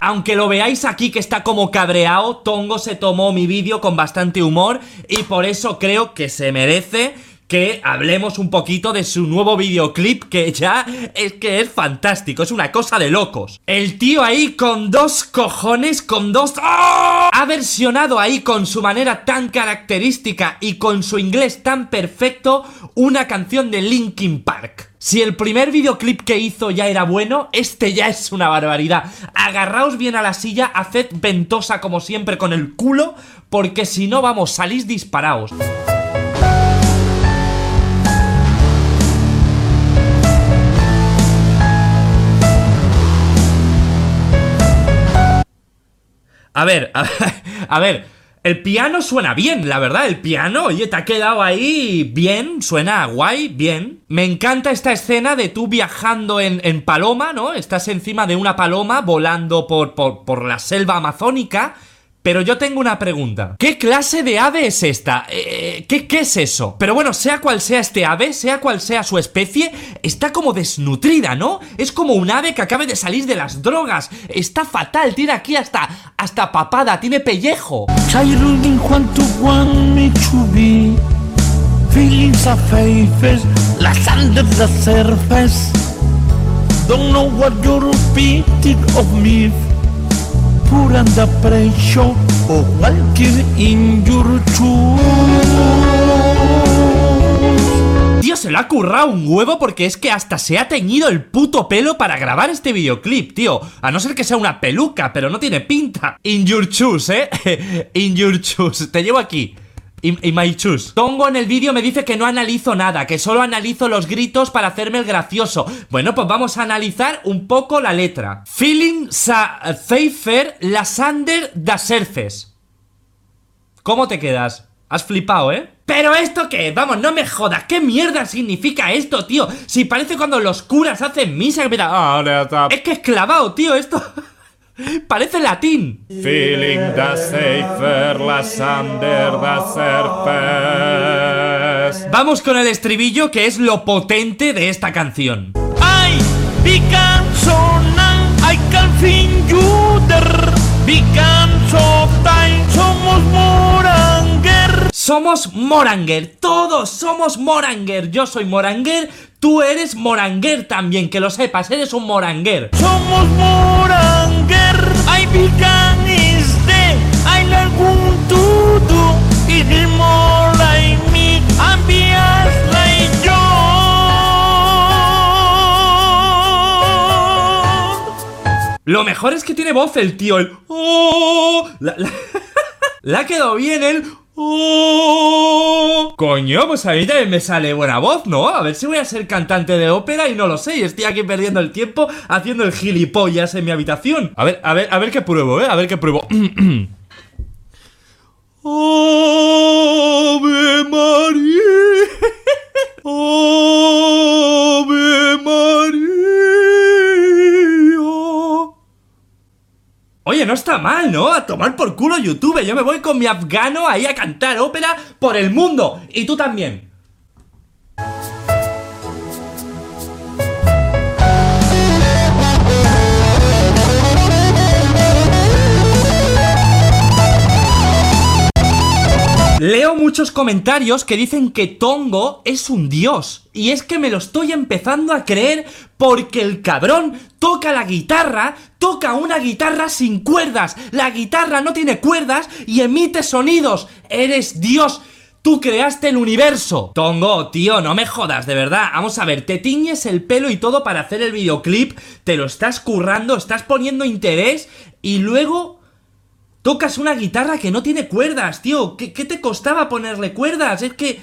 Speaker 8: Aunque lo veáis aquí que está como cabreado, Tongo se tomó mi vídeo con bastante humor y por eso creo que se merece que hablemos un poquito de su nuevo videoclip que ya es que es fantástico, es una cosa de locos. El tío ahí con dos cojones, con dos... ¡Oh! Ha versionado ahí con su manera tan característica y con su inglés tan perfecto una canción de Linkin Park. Si el primer videoclip que hizo ya era bueno, este ya es una barbaridad. Agarraos bien a la silla, haced ventosa como siempre con el culo, porque si no, vamos, salís disparaos. A ver, *laughs* a ver, el piano suena bien, la verdad, el piano, oye, te ha quedado ahí bien, suena guay, bien. Me encanta esta escena de tú viajando en, en paloma, ¿no? Estás encima de una paloma volando por, por, por la selva amazónica. Pero yo tengo una pregunta. ¿Qué clase de ave es esta? Eh, ¿qué, ¿Qué es eso? Pero bueno, sea cual sea este ave, sea cual sea su especie, está como desnutrida, ¿no? Es como un ave que acabe de salir de las drogas. Está fatal, tiene aquí hasta, hasta papada, tiene pellejo.
Speaker 9: Feelings are faces Las under the surface Don't know what you're repeating of me Put under pressure Or walking in your shoes
Speaker 8: Tío, se lo ha currado un huevo porque es que hasta se ha teñido el puto pelo para grabar este videoclip, tío. A no ser que sea una peluca, pero no tiene pinta. In your shoes, eh. *laughs* In your shoes. Te llevo aquí. In, in my shoes. Tongo en el vídeo me dice que no analizo nada, que solo analizo los gritos para hacerme el gracioso. Bueno, pues vamos a analizar un poco la letra. Feeling sa Pfeiffer Lasander das Surface. ¿Cómo te quedas? Has flipado, ¿eh? ¿Pero esto qué? Vamos, no me jodas. ¿Qué mierda significa esto, tío? Si parece cuando los curas hacen misa. Mira, es que es clavado, tío, esto. *laughs* Parece latín.
Speaker 10: Feeling the safer, la sander, the surface.
Speaker 8: Vamos con el estribillo, que es lo potente de esta canción.
Speaker 9: I began so now I can feel you there Began so time Somos moranger
Speaker 8: Somos Moranger, todos somos Moranger. Yo soy Moranger, tú eres Moranger también, que lo sepas, eres un Moranger.
Speaker 9: Somos moranger Began is the I like want to do It more like me And be as like you
Speaker 8: Lo mejor es que tiene voz el tío, el... "Oh". La, la- *laughs* le ha quedado bien el... "Oh". Coño, pues a mí también me sale buena voz, ¿no? A ver si voy a ser cantante de ópera y no lo sé. Y estoy aquí perdiendo el tiempo haciendo el gilipollas en mi habitación. A ver, a ver, a ver qué pruebo, ¿eh? A ver qué pruebo. *clears throat* Ave María. *laughs* Ave María. Oye, no está mal, ¿no? A tomar por culo YouTube. Yo me voy con mi afgano ahí a cantar ópera por el mundo. Y tú también. Leo muchos comentarios que dicen que Tongo es un dios. Y es que me lo estoy empezando a creer porque el cabrón toca la guitarra, toca una guitarra sin cuerdas. La guitarra no tiene cuerdas y emite sonidos. Eres dios. Tú creaste el universo. Tongo, tío, no me jodas, de verdad. Vamos a ver, te tiñes el pelo y todo para hacer el videoclip, te lo estás currando, estás poniendo interés y luego Tocas una guitarra que no tiene cuerdas, tío. ¿Qué, te costaba ponerle cuerdas? Es que...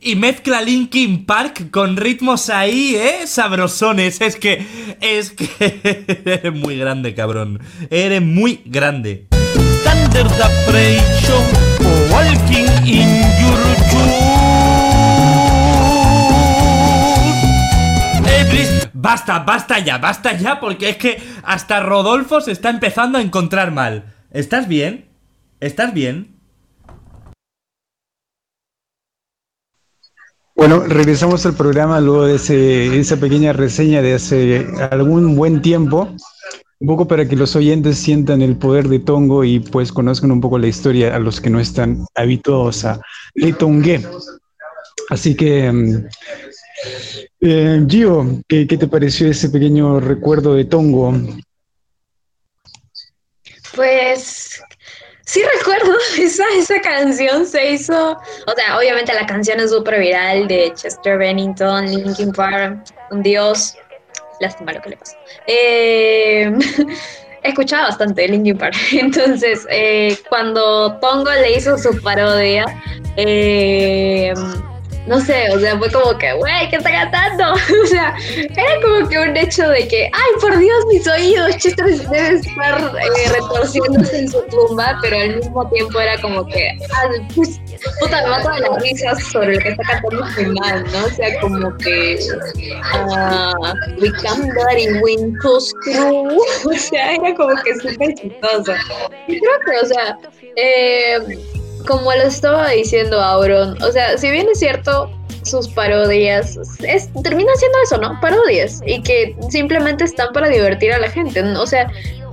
Speaker 8: Y mezcla Linkin Park con ritmos ahí, ¿eh? Sabrosones. Es que... Es que... *laughs* Eres muy grande, cabrón. Eres muy grande.
Speaker 9: Under the walking in your
Speaker 8: Basta, basta ya, basta ya, porque es que hasta Rodolfo se está empezando a encontrar mal. ¿Estás bien? ¿Estás bien?
Speaker 2: Bueno, regresamos al programa luego de esa pequeña reseña de hace algún buen tiempo, un poco para que los oyentes sientan el poder de Tongo y pues conozcan un poco la historia a los que no están habituados a Le Tongue. Así que, mm, eh, Gio, ¿qué, qué te pareció ese pequeño recuerdo de Tongo?
Speaker 3: Pues sí recuerdo, *laughs* esa, esa canción se hizo, o sea, obviamente la canción es súper viral de Chester Bennington, Linkin Park, un dios, lástima lo que le pasó. Eh, *laughs* escuchaba bastante Linkin Park, *laughs* entonces eh, cuando Tongo le hizo su parodia, eh, no sé, o sea, fue como que, güey, ¿qué está cantando? *laughs* O sea, era como que un hecho de que, ay, por Dios, mis oídos, Chester debe estar eh, retorciéndose en su tumba, pero al mismo tiempo era como que, ah, puta, me mato de las risas sobre lo que está cantando al final, ¿no? O sea, como que, ah, we come daddy windows through, o sea, era como que súper chistoso. Y creo que, o sea, eh, como lo estaba diciendo Auron, o sea, si bien es cierto, sus parodias es, terminan siendo eso, ¿no? Parodias. Y que simplemente están para divertir a la gente. O sea,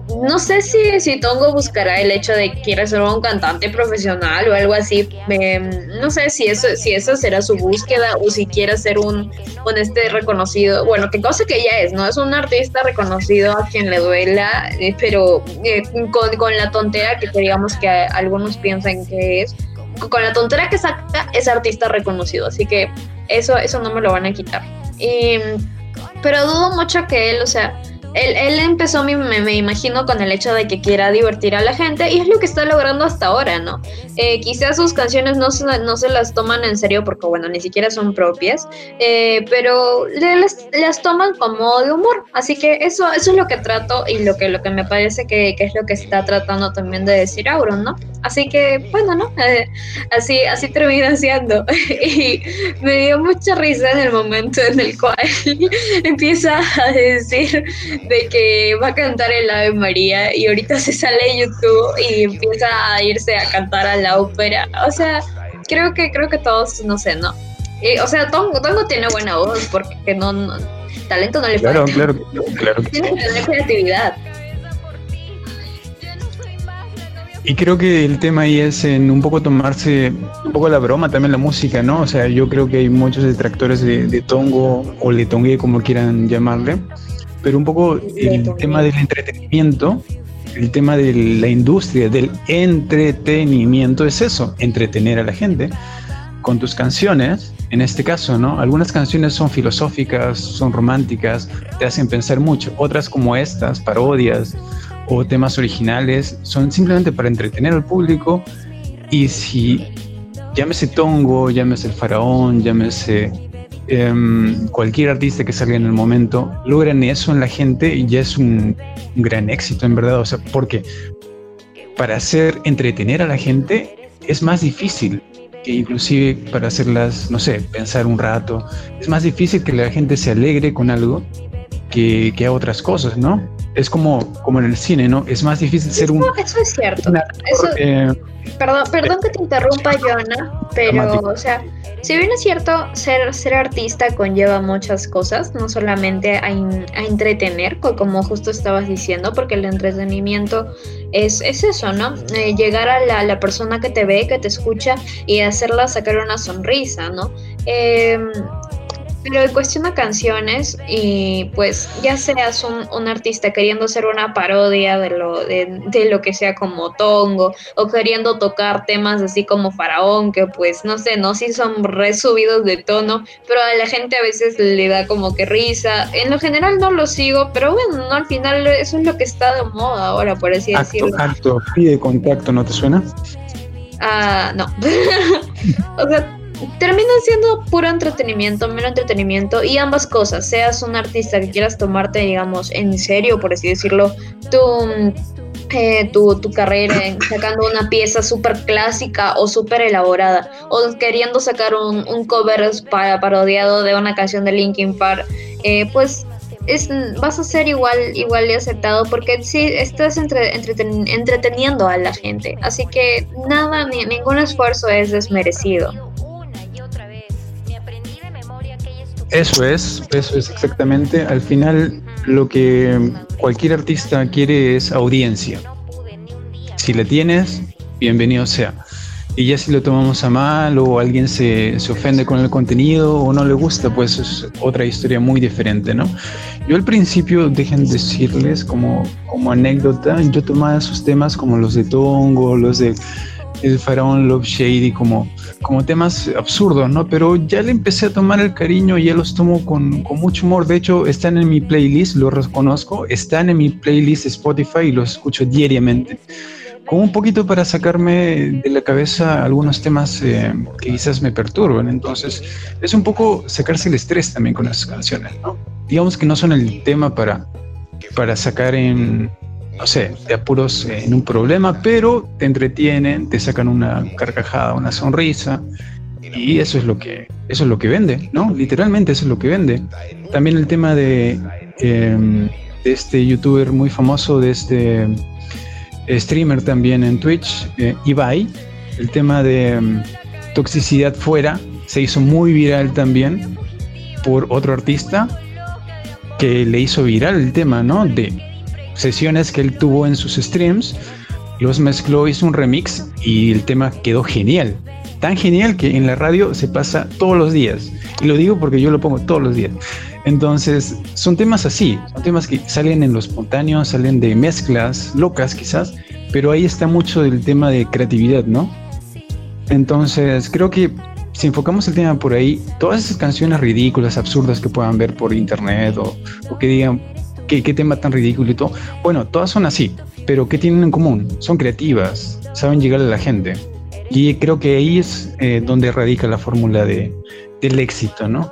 Speaker 3: no sé si, si Tongo buscará el hecho de que quiere ser un cantante profesional o algo así. Em, no sé si eso, si esa será su búsqueda o si quiere ser un, un este reconocido. Bueno, que cosa que ya es, ¿no? Es un artista reconocido a quien le duela, eh, pero eh, con, con la tontera que digamos que algunos piensan que es con la tontera que saca es artista reconocido, así que eso, eso no me lo van a quitar. Y, pero dudo mucho que él, o sea, él, empezó, me, imagino, con el hecho de que quiera divertir a la gente y es lo que está logrando hasta ahora, ¿no? Eh, quizás sus canciones no se, las toman en serio porque, bueno, ni siquiera son propias, eh, pero las toman como de humor, así que eso, es lo que trato y lo que, me parece que, que es lo que está tratando también de decir Auron, ¿no? Así que, bueno, ¿no? Eh, así, así termina siendo. *laughs* y me dio mucha risa en el momento en el cual *laughs* empieza a decir de que va a cantar el Ave María y ahorita se sale YouTube y empieza a irse a cantar a la ópera. O sea, creo que creo que todos, no sé, ¿no? Eh, o sea, Tongo, Tongo tiene buena voz porque no, no talento no le
Speaker 2: Claro,
Speaker 3: falta.
Speaker 2: claro, claro.
Speaker 3: Tiene que tener creatividad.
Speaker 2: Y creo que el tema ahí es en un poco tomarse un poco la broma también la música, ¿no? O sea, yo creo que hay muchos detractores de, de Tongo o Letongue, como quieran llamarle, pero un poco el tema del entretenimiento, el tema de la industria del entretenimiento es eso, entretener a la gente con tus canciones, en este caso, ¿no? Algunas canciones son filosóficas, son románticas, te hacen pensar mucho, otras como estas, parodias o temas originales, son simplemente para entretener al público. Y si llámese Tongo, llámese el faraón, llámese em, cualquier artista que salga en el momento, logran eso en la gente y ya es un, gran éxito en verdad, o sea, porque para hacer entretener a la gente es más difícil que inclusive para hacerlas, no sé, pensar un rato, es más difícil que la gente se alegre con algo que, que a otras cosas, ¿no? Es como, como en el cine, ¿no? Es más difícil ser un...
Speaker 3: Eso es cierto. Eso,
Speaker 2: eh,
Speaker 3: Perdón, perdón que te interrumpa, Jonah, pero,
Speaker 2: Dramático.
Speaker 3: o sea, si bien es cierto, ser, ser artista conlleva muchas cosas, no solamente a, in- a entretener, co- como justo estabas diciendo, porque el entretenimiento es, es eso, ¿no? Eh, llegar a la, la persona que te ve, que te escucha y hacerla sacar una sonrisa, ¿no? Em, pero en cuestión canciones, y pues ya seas un, un artista queriendo hacer una parodia de lo, de, de lo que sea como Tongo, o queriendo tocar temas así como Faraón, que pues no sé, no si son re subidos de tono, pero a la gente a veces le da como que risa. En lo general no lo sigo, pero bueno, no, al final eso es lo que está de moda ahora, por así
Speaker 2: acto,
Speaker 3: decirlo.
Speaker 2: acto, pide contacto, ¿no te suena?
Speaker 3: Ah, no. *laughs* o sea, termina siendo puro entretenimiento, mero entretenimiento y ambas cosas. Seas un artista que quieras tomarte, digamos, en serio, por así decirlo, tu, eh, tu, tu, carrera sacando una pieza súper clásica o súper elaborada, o queriendo sacar un, un cover para, parodiado de una canción de Linkin Park, eh, pues es, vas a ser igual, igual de aceptado porque sí estás entre, entreteniendo a la gente. Así que nada, ni, ningún esfuerzo es desmerecido.
Speaker 2: Eso es, eso es exactamente. Al final lo que cualquier artista quiere es audiencia. Si la tienes, bienvenido sea. Y ya si lo tomamos a mal o alguien se, se, ofende con el contenido o no le gusta, pues es otra historia muy diferente, ¿no? Yo al principio, dejen decirles como, como anécdota, yo tomaba esos temas como los de Tongo, los de el faraón Love Shady como, como temas absurdos, ¿no? Pero ya le empecé a tomar el cariño y ya los tomo con, con, mucho humor. De hecho, están en mi playlist, lo reconozco, están en mi playlist Spotify y los escucho diariamente. Como un poquito para sacarme de la cabeza algunos temas eh, que quizás me perturban. Entonces, es un poco sacarse el estrés también con esas canciones, ¿no? Digamos que no son el tema para, para sacar en, no sé, de apuros en un problema, pero te entretienen, te sacan una carcajada, una sonrisa, y eso es lo que, eso es lo que vende, ¿no? Literalmente eso es lo que vende. También el tema de, em, de este youtuber muy famoso, de este streamer también en Twitch, eh, Ibai, el tema de em, toxicidad fuera, se hizo muy viral también por otro artista que le hizo viral el tema, ¿no? De sesiones que él tuvo en sus streams, los mezcló, hizo un remix y el tema quedó genial. Tan genial que en la radio se pasa todos los días. Y lo digo porque yo lo pongo todos los días. Entonces, son temas así, son temas que salen en lo espontáneo, salen de mezclas locas quizás, pero ahí está mucho del tema de creatividad, ¿no? Entonces, creo que si enfocamos el tema por ahí, todas esas canciones ridículas, absurdas que puedan ver por internet o, o que digan, ¿Qué, tema tan ridículo y todo. Bueno, todas son así, pero ¿qué tienen en común? Son creativas, saben llegar a la gente. Y creo que ahí es eh, donde radica la fórmula de, del éxito, ¿no?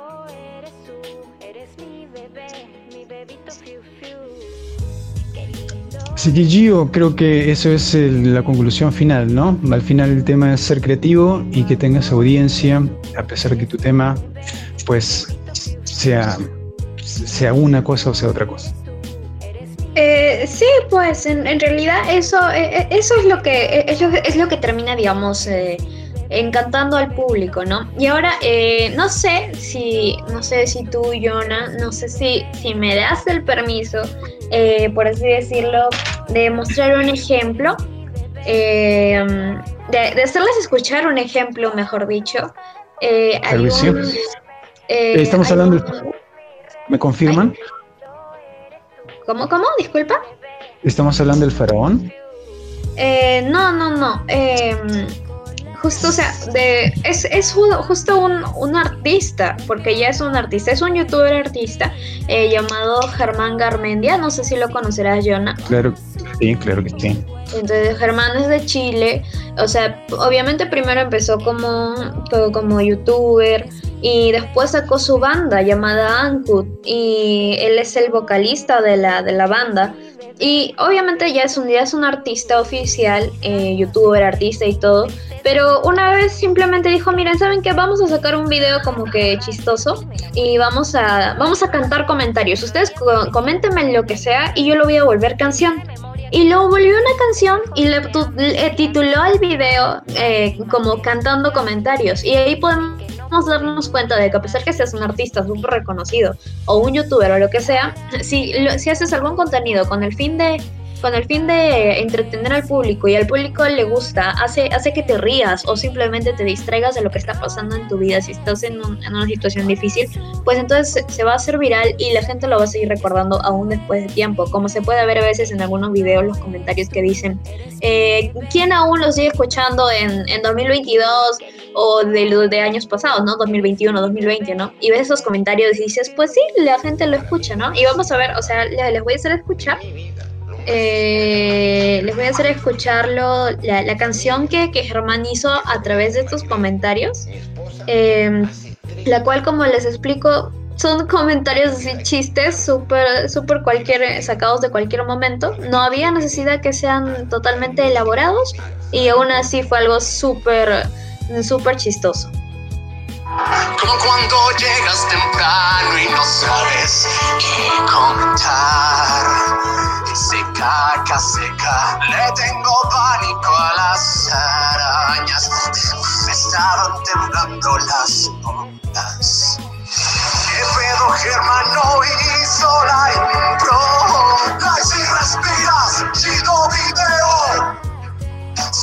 Speaker 2: Así que yo creo que eso es la conclusión final, ¿no? Al final el tema es ser creativo y que tengas audiencia, a pesar de que tu tema, pues, sea, sea una cosa o sea otra cosa.
Speaker 3: Eh, sí, pues en, realidad eso, eh, eh, eso es lo que es es lo que termina, digamos, encantando al público, ¿no? Y ahora no sé si, no sé si tú, Jonah, no sé si, si me das el permiso, por así decirlo, de mostrar un ejemplo, de, hacerles escuchar un ejemplo, mejor dicho.
Speaker 2: Estamos hablando. ¿Me confirman?
Speaker 3: ¿Cómo, cómo? Disculpa.
Speaker 2: ¿Estamos hablando del faraón?
Speaker 3: Eh, no, no, no. Em, justo, o sea, de, es, es justo un, un, artista, porque ya es un artista, es un youtuber artista eh, llamado Germán Garmendia, no sé si lo conocerás, Jonah.
Speaker 2: Claro, sí, claro que sí.
Speaker 3: Entonces Germán es de Chile, o sea, obviamente primero empezó como, como youtuber y después sacó su banda llamada Ankut y él es el vocalista de la, de la banda. Y obviamente ya es un día es un artista oficial, eh, youtuber, artista y todo. Pero una vez simplemente dijo, miren, ¿saben qué? Vamos a sacar un video como que chistoso y vamos a, vamos a cantar comentarios. Ustedes coméntenme lo que sea y yo lo voy a volver canción y lo volvió una canción y le, tituló el video eh, como cantando comentarios. Y ahí podemos darnos cuenta de que a pesar que seas un artista súper reconocido o un youtuber o lo que sea, si, si haces algún contenido con el fin de con el fin de entretener al público y al público le gusta, hace, hace que te rías o simplemente te distraigas de lo que está pasando en tu vida, si estás en, una situación difícil, pues entonces se, va a hacer viral y la gente lo va a seguir recordando aún después de tiempo, como se puede ver a veces en algunos videos los comentarios que dicen, eh, ¿quién aún lo sigue escuchando en, en 2022 o de, de años pasados, ¿no? 2021, 2020, ¿no? Y ves esos comentarios y dices, pues sí, la gente lo escucha, ¿no? Y vamos a ver, o sea, les voy a hacer escuchar eh, les voy a hacer escucharlo, la, canción que, que, Germán hizo a través de estos comentarios, em, la cual como les explico, son comentarios así, chistes, súper, súper cualquier, sacados de cualquier momento. No había necesidad que sean totalmente elaborados y aún así fue algo súper, súper chistoso.
Speaker 11: Como cuando llegas temprano y no sabes qué comentar. Seca, seca, le tengo pánico a las arañas. Me estaban temblando las ondas. ¿Qué pedo, Germán? No hizo la impro.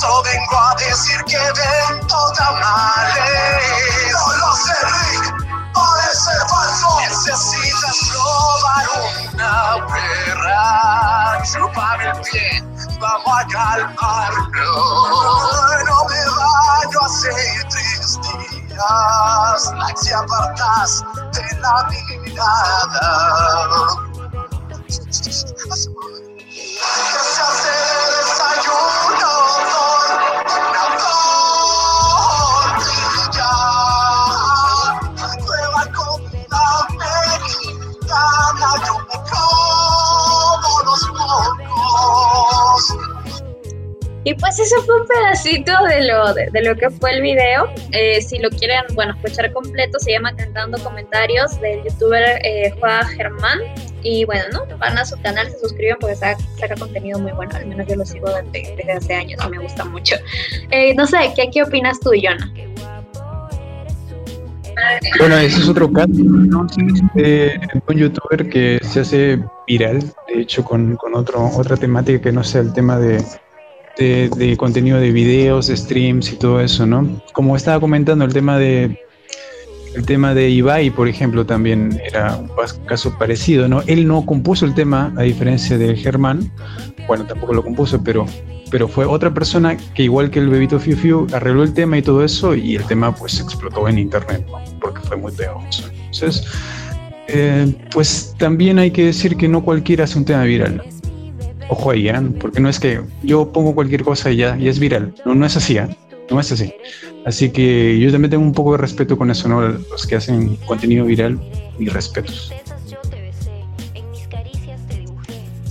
Speaker 11: Solo vengo a decir que vento tamales. No lo sé, Rick, parece falso. Necesitas probar una perra. Chúpame el pie, vamos a calmarlo. No me baño hace tres días. Like si apartas de la mirada. Se hace
Speaker 3: Y pues eso fue un pedacito de lo, de, de lo que fue el video. Eh, si lo quieren, bueno, escuchar completo, se llama Cantando Comentarios del youtuber eh, Juan Germán. Y bueno, ¿no? Van a su canal, se suscriben porque saca, saca contenido muy bueno. Al menos yo lo sigo desde, desde hace años y me gusta mucho. Eh, no sé, ¿qué, ¿qué opinas tú, Jonah?
Speaker 2: Bueno, ese es otro caso, ¿no? de un youtuber que se hace viral, de hecho, con, con otro, otra temática que no sea el tema de, de, contenido de videos, de streams y todo eso, ¿no? Como estaba comentando, el tema de el tema de Ibai, por ejemplo, también era un caso parecido, ¿no? Él no compuso el tema, a diferencia de Germán, bueno, tampoco lo compuso, pero, pero fue otra persona que igual que el bebito Fiu Fiu arregló el tema y todo eso, y el tema pues explotó en internet, ¿no? Porque fue muy pegajoso. Entonces, eh, pues también hay que decir que no cualquiera hace un tema viral. Ojo ahí, ¿eh? porque no es que yo pongo cualquier cosa y ya, y es viral. No, no es así, ¿eh? No es así. Así que yo también tengo un poco de respeto con eso, ¿no? Los que hacen contenido viral, mis respetos.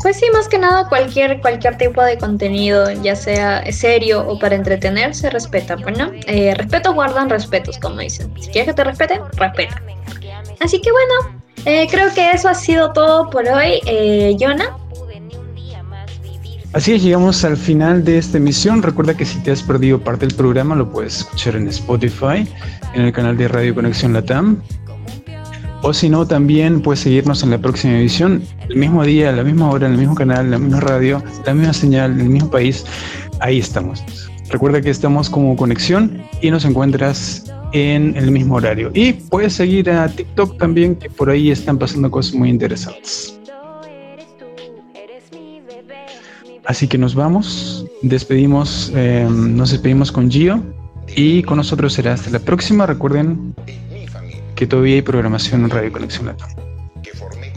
Speaker 3: Pues sí, más que nada cualquier, cualquier tipo de contenido, ya sea serio o para entretener, se respeta, pues, ¿no? Eh, respeto guardan respetos, como dicen. Si quieres que te respeten, respeta. Así que bueno, eh, creo que eso ha sido todo por hoy. Eh, Jonah,
Speaker 2: Así es, llegamos al final de esta emisión. Recuerda que si te has perdido parte del programa, lo puedes escuchar en Spotify, en el canal de Radio Conexión Latam. O si no, también puedes seguirnos en la próxima edición, el mismo día, a la misma hora, en el mismo canal, en la misma radio, la misma señal, en el mismo país. Ahí estamos. Recuerda que estamos como conexión y nos encuentras en el mismo horario. Y puedes seguir a TikTok también, que por ahí están pasando cosas muy interesantes. Así que nos vamos, despedimos, eh, nos despedimos con Gio y con nosotros será hasta la próxima. Recuerden que todavía hay programación en Radio Conexión Latam.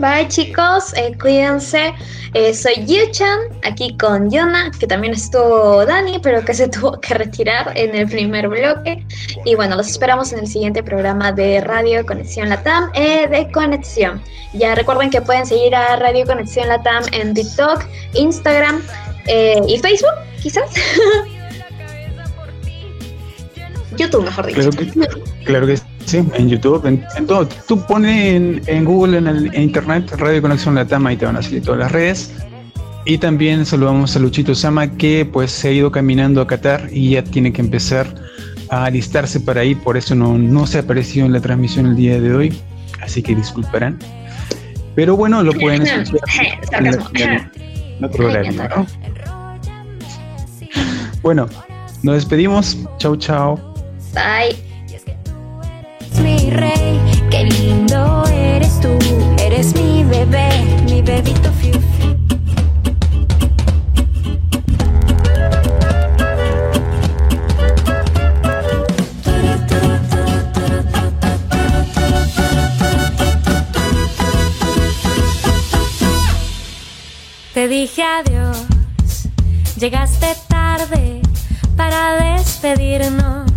Speaker 3: bye chicos, eh, cuídense. Eh, soy Yuchan, aquí con Jonah, que también estuvo Dani, pero que se *laughs* tuvo que retirar en el primer bloque. Y bueno, los esperamos en el siguiente programa de Radio Conexión Latam eh, de Conexión. Ya recuerden que pueden seguir a Radio Conexión Latam en TikTok, Instagram eh, y Facebook, quizás. *laughs* YouTube, mejor dicho.
Speaker 2: Claro que, claro que sí, en YouTube, en, en todo. Tú pones en, en Google, en, el, en Internet, Radio Conexión Latam, ahí te van a salir todas las redes. Y también saludamos a Luchito Sama, que pues se ha ido caminando a Qatar y ya tiene que empezar a alistarse para ahí, por eso no, no se ha aparecido en la transmisión el día de hoy, así que disculparán. Pero bueno, lo pueden *laughs* escuchar otro horario, ¿no? *laughs* Bueno, nos despedimos. Chau, chau.
Speaker 3: Bye.
Speaker 1: Es mi rey, qué lindo eres tú, eres mi bebé, mi bebito Te dije adiós, llegaste tarde para despedirnos.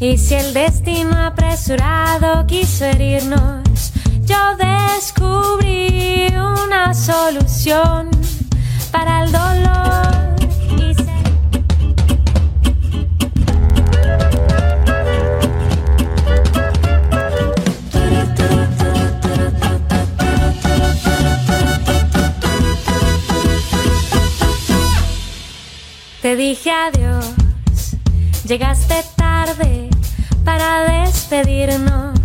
Speaker 1: Y si el destino apresurado quiso herirnos, yo descubrí una solución para el dolor. Dije adiós, llegaste tarde para despedirnos.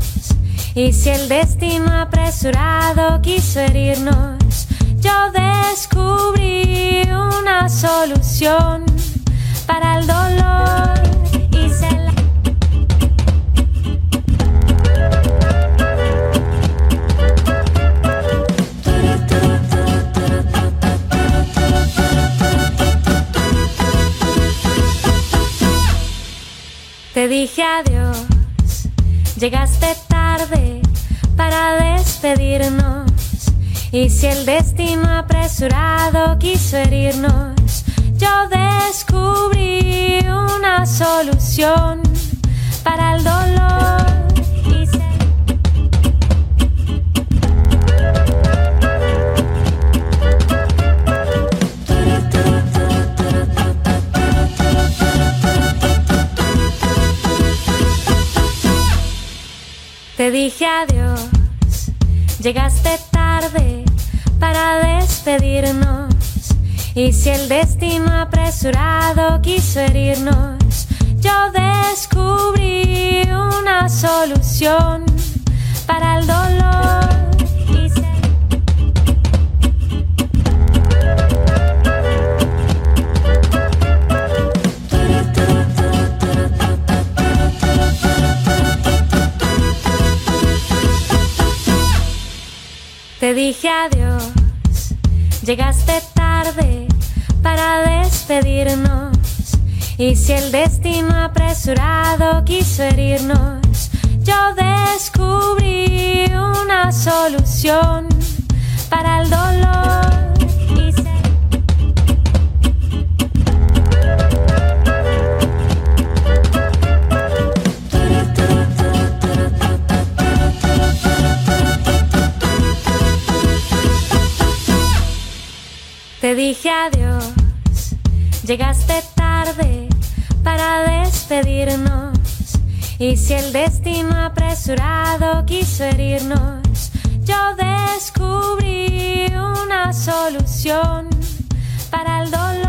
Speaker 1: Y si el destino apresurado quiso herirnos, yo descubrí una solución para el dolor. Dije adiós, llegaste tarde para despedirnos. Y si el destino apresurado quiso herirnos, yo descubrí una solución dije adiós, llegaste tarde para despedirnos. Y si el destino apresurado quiso herirnos, yo descubrí una solución para el dolor. Dije adiós, llegaste tarde para despedirnos. Y si el destino apresurado quiso herirnos, yo descubrí una solución para el dolor. Dije adiós, llegaste tarde para despedirnos. Y si el destino apresurado quiso herirnos, yo descubrí una solución para el dolor.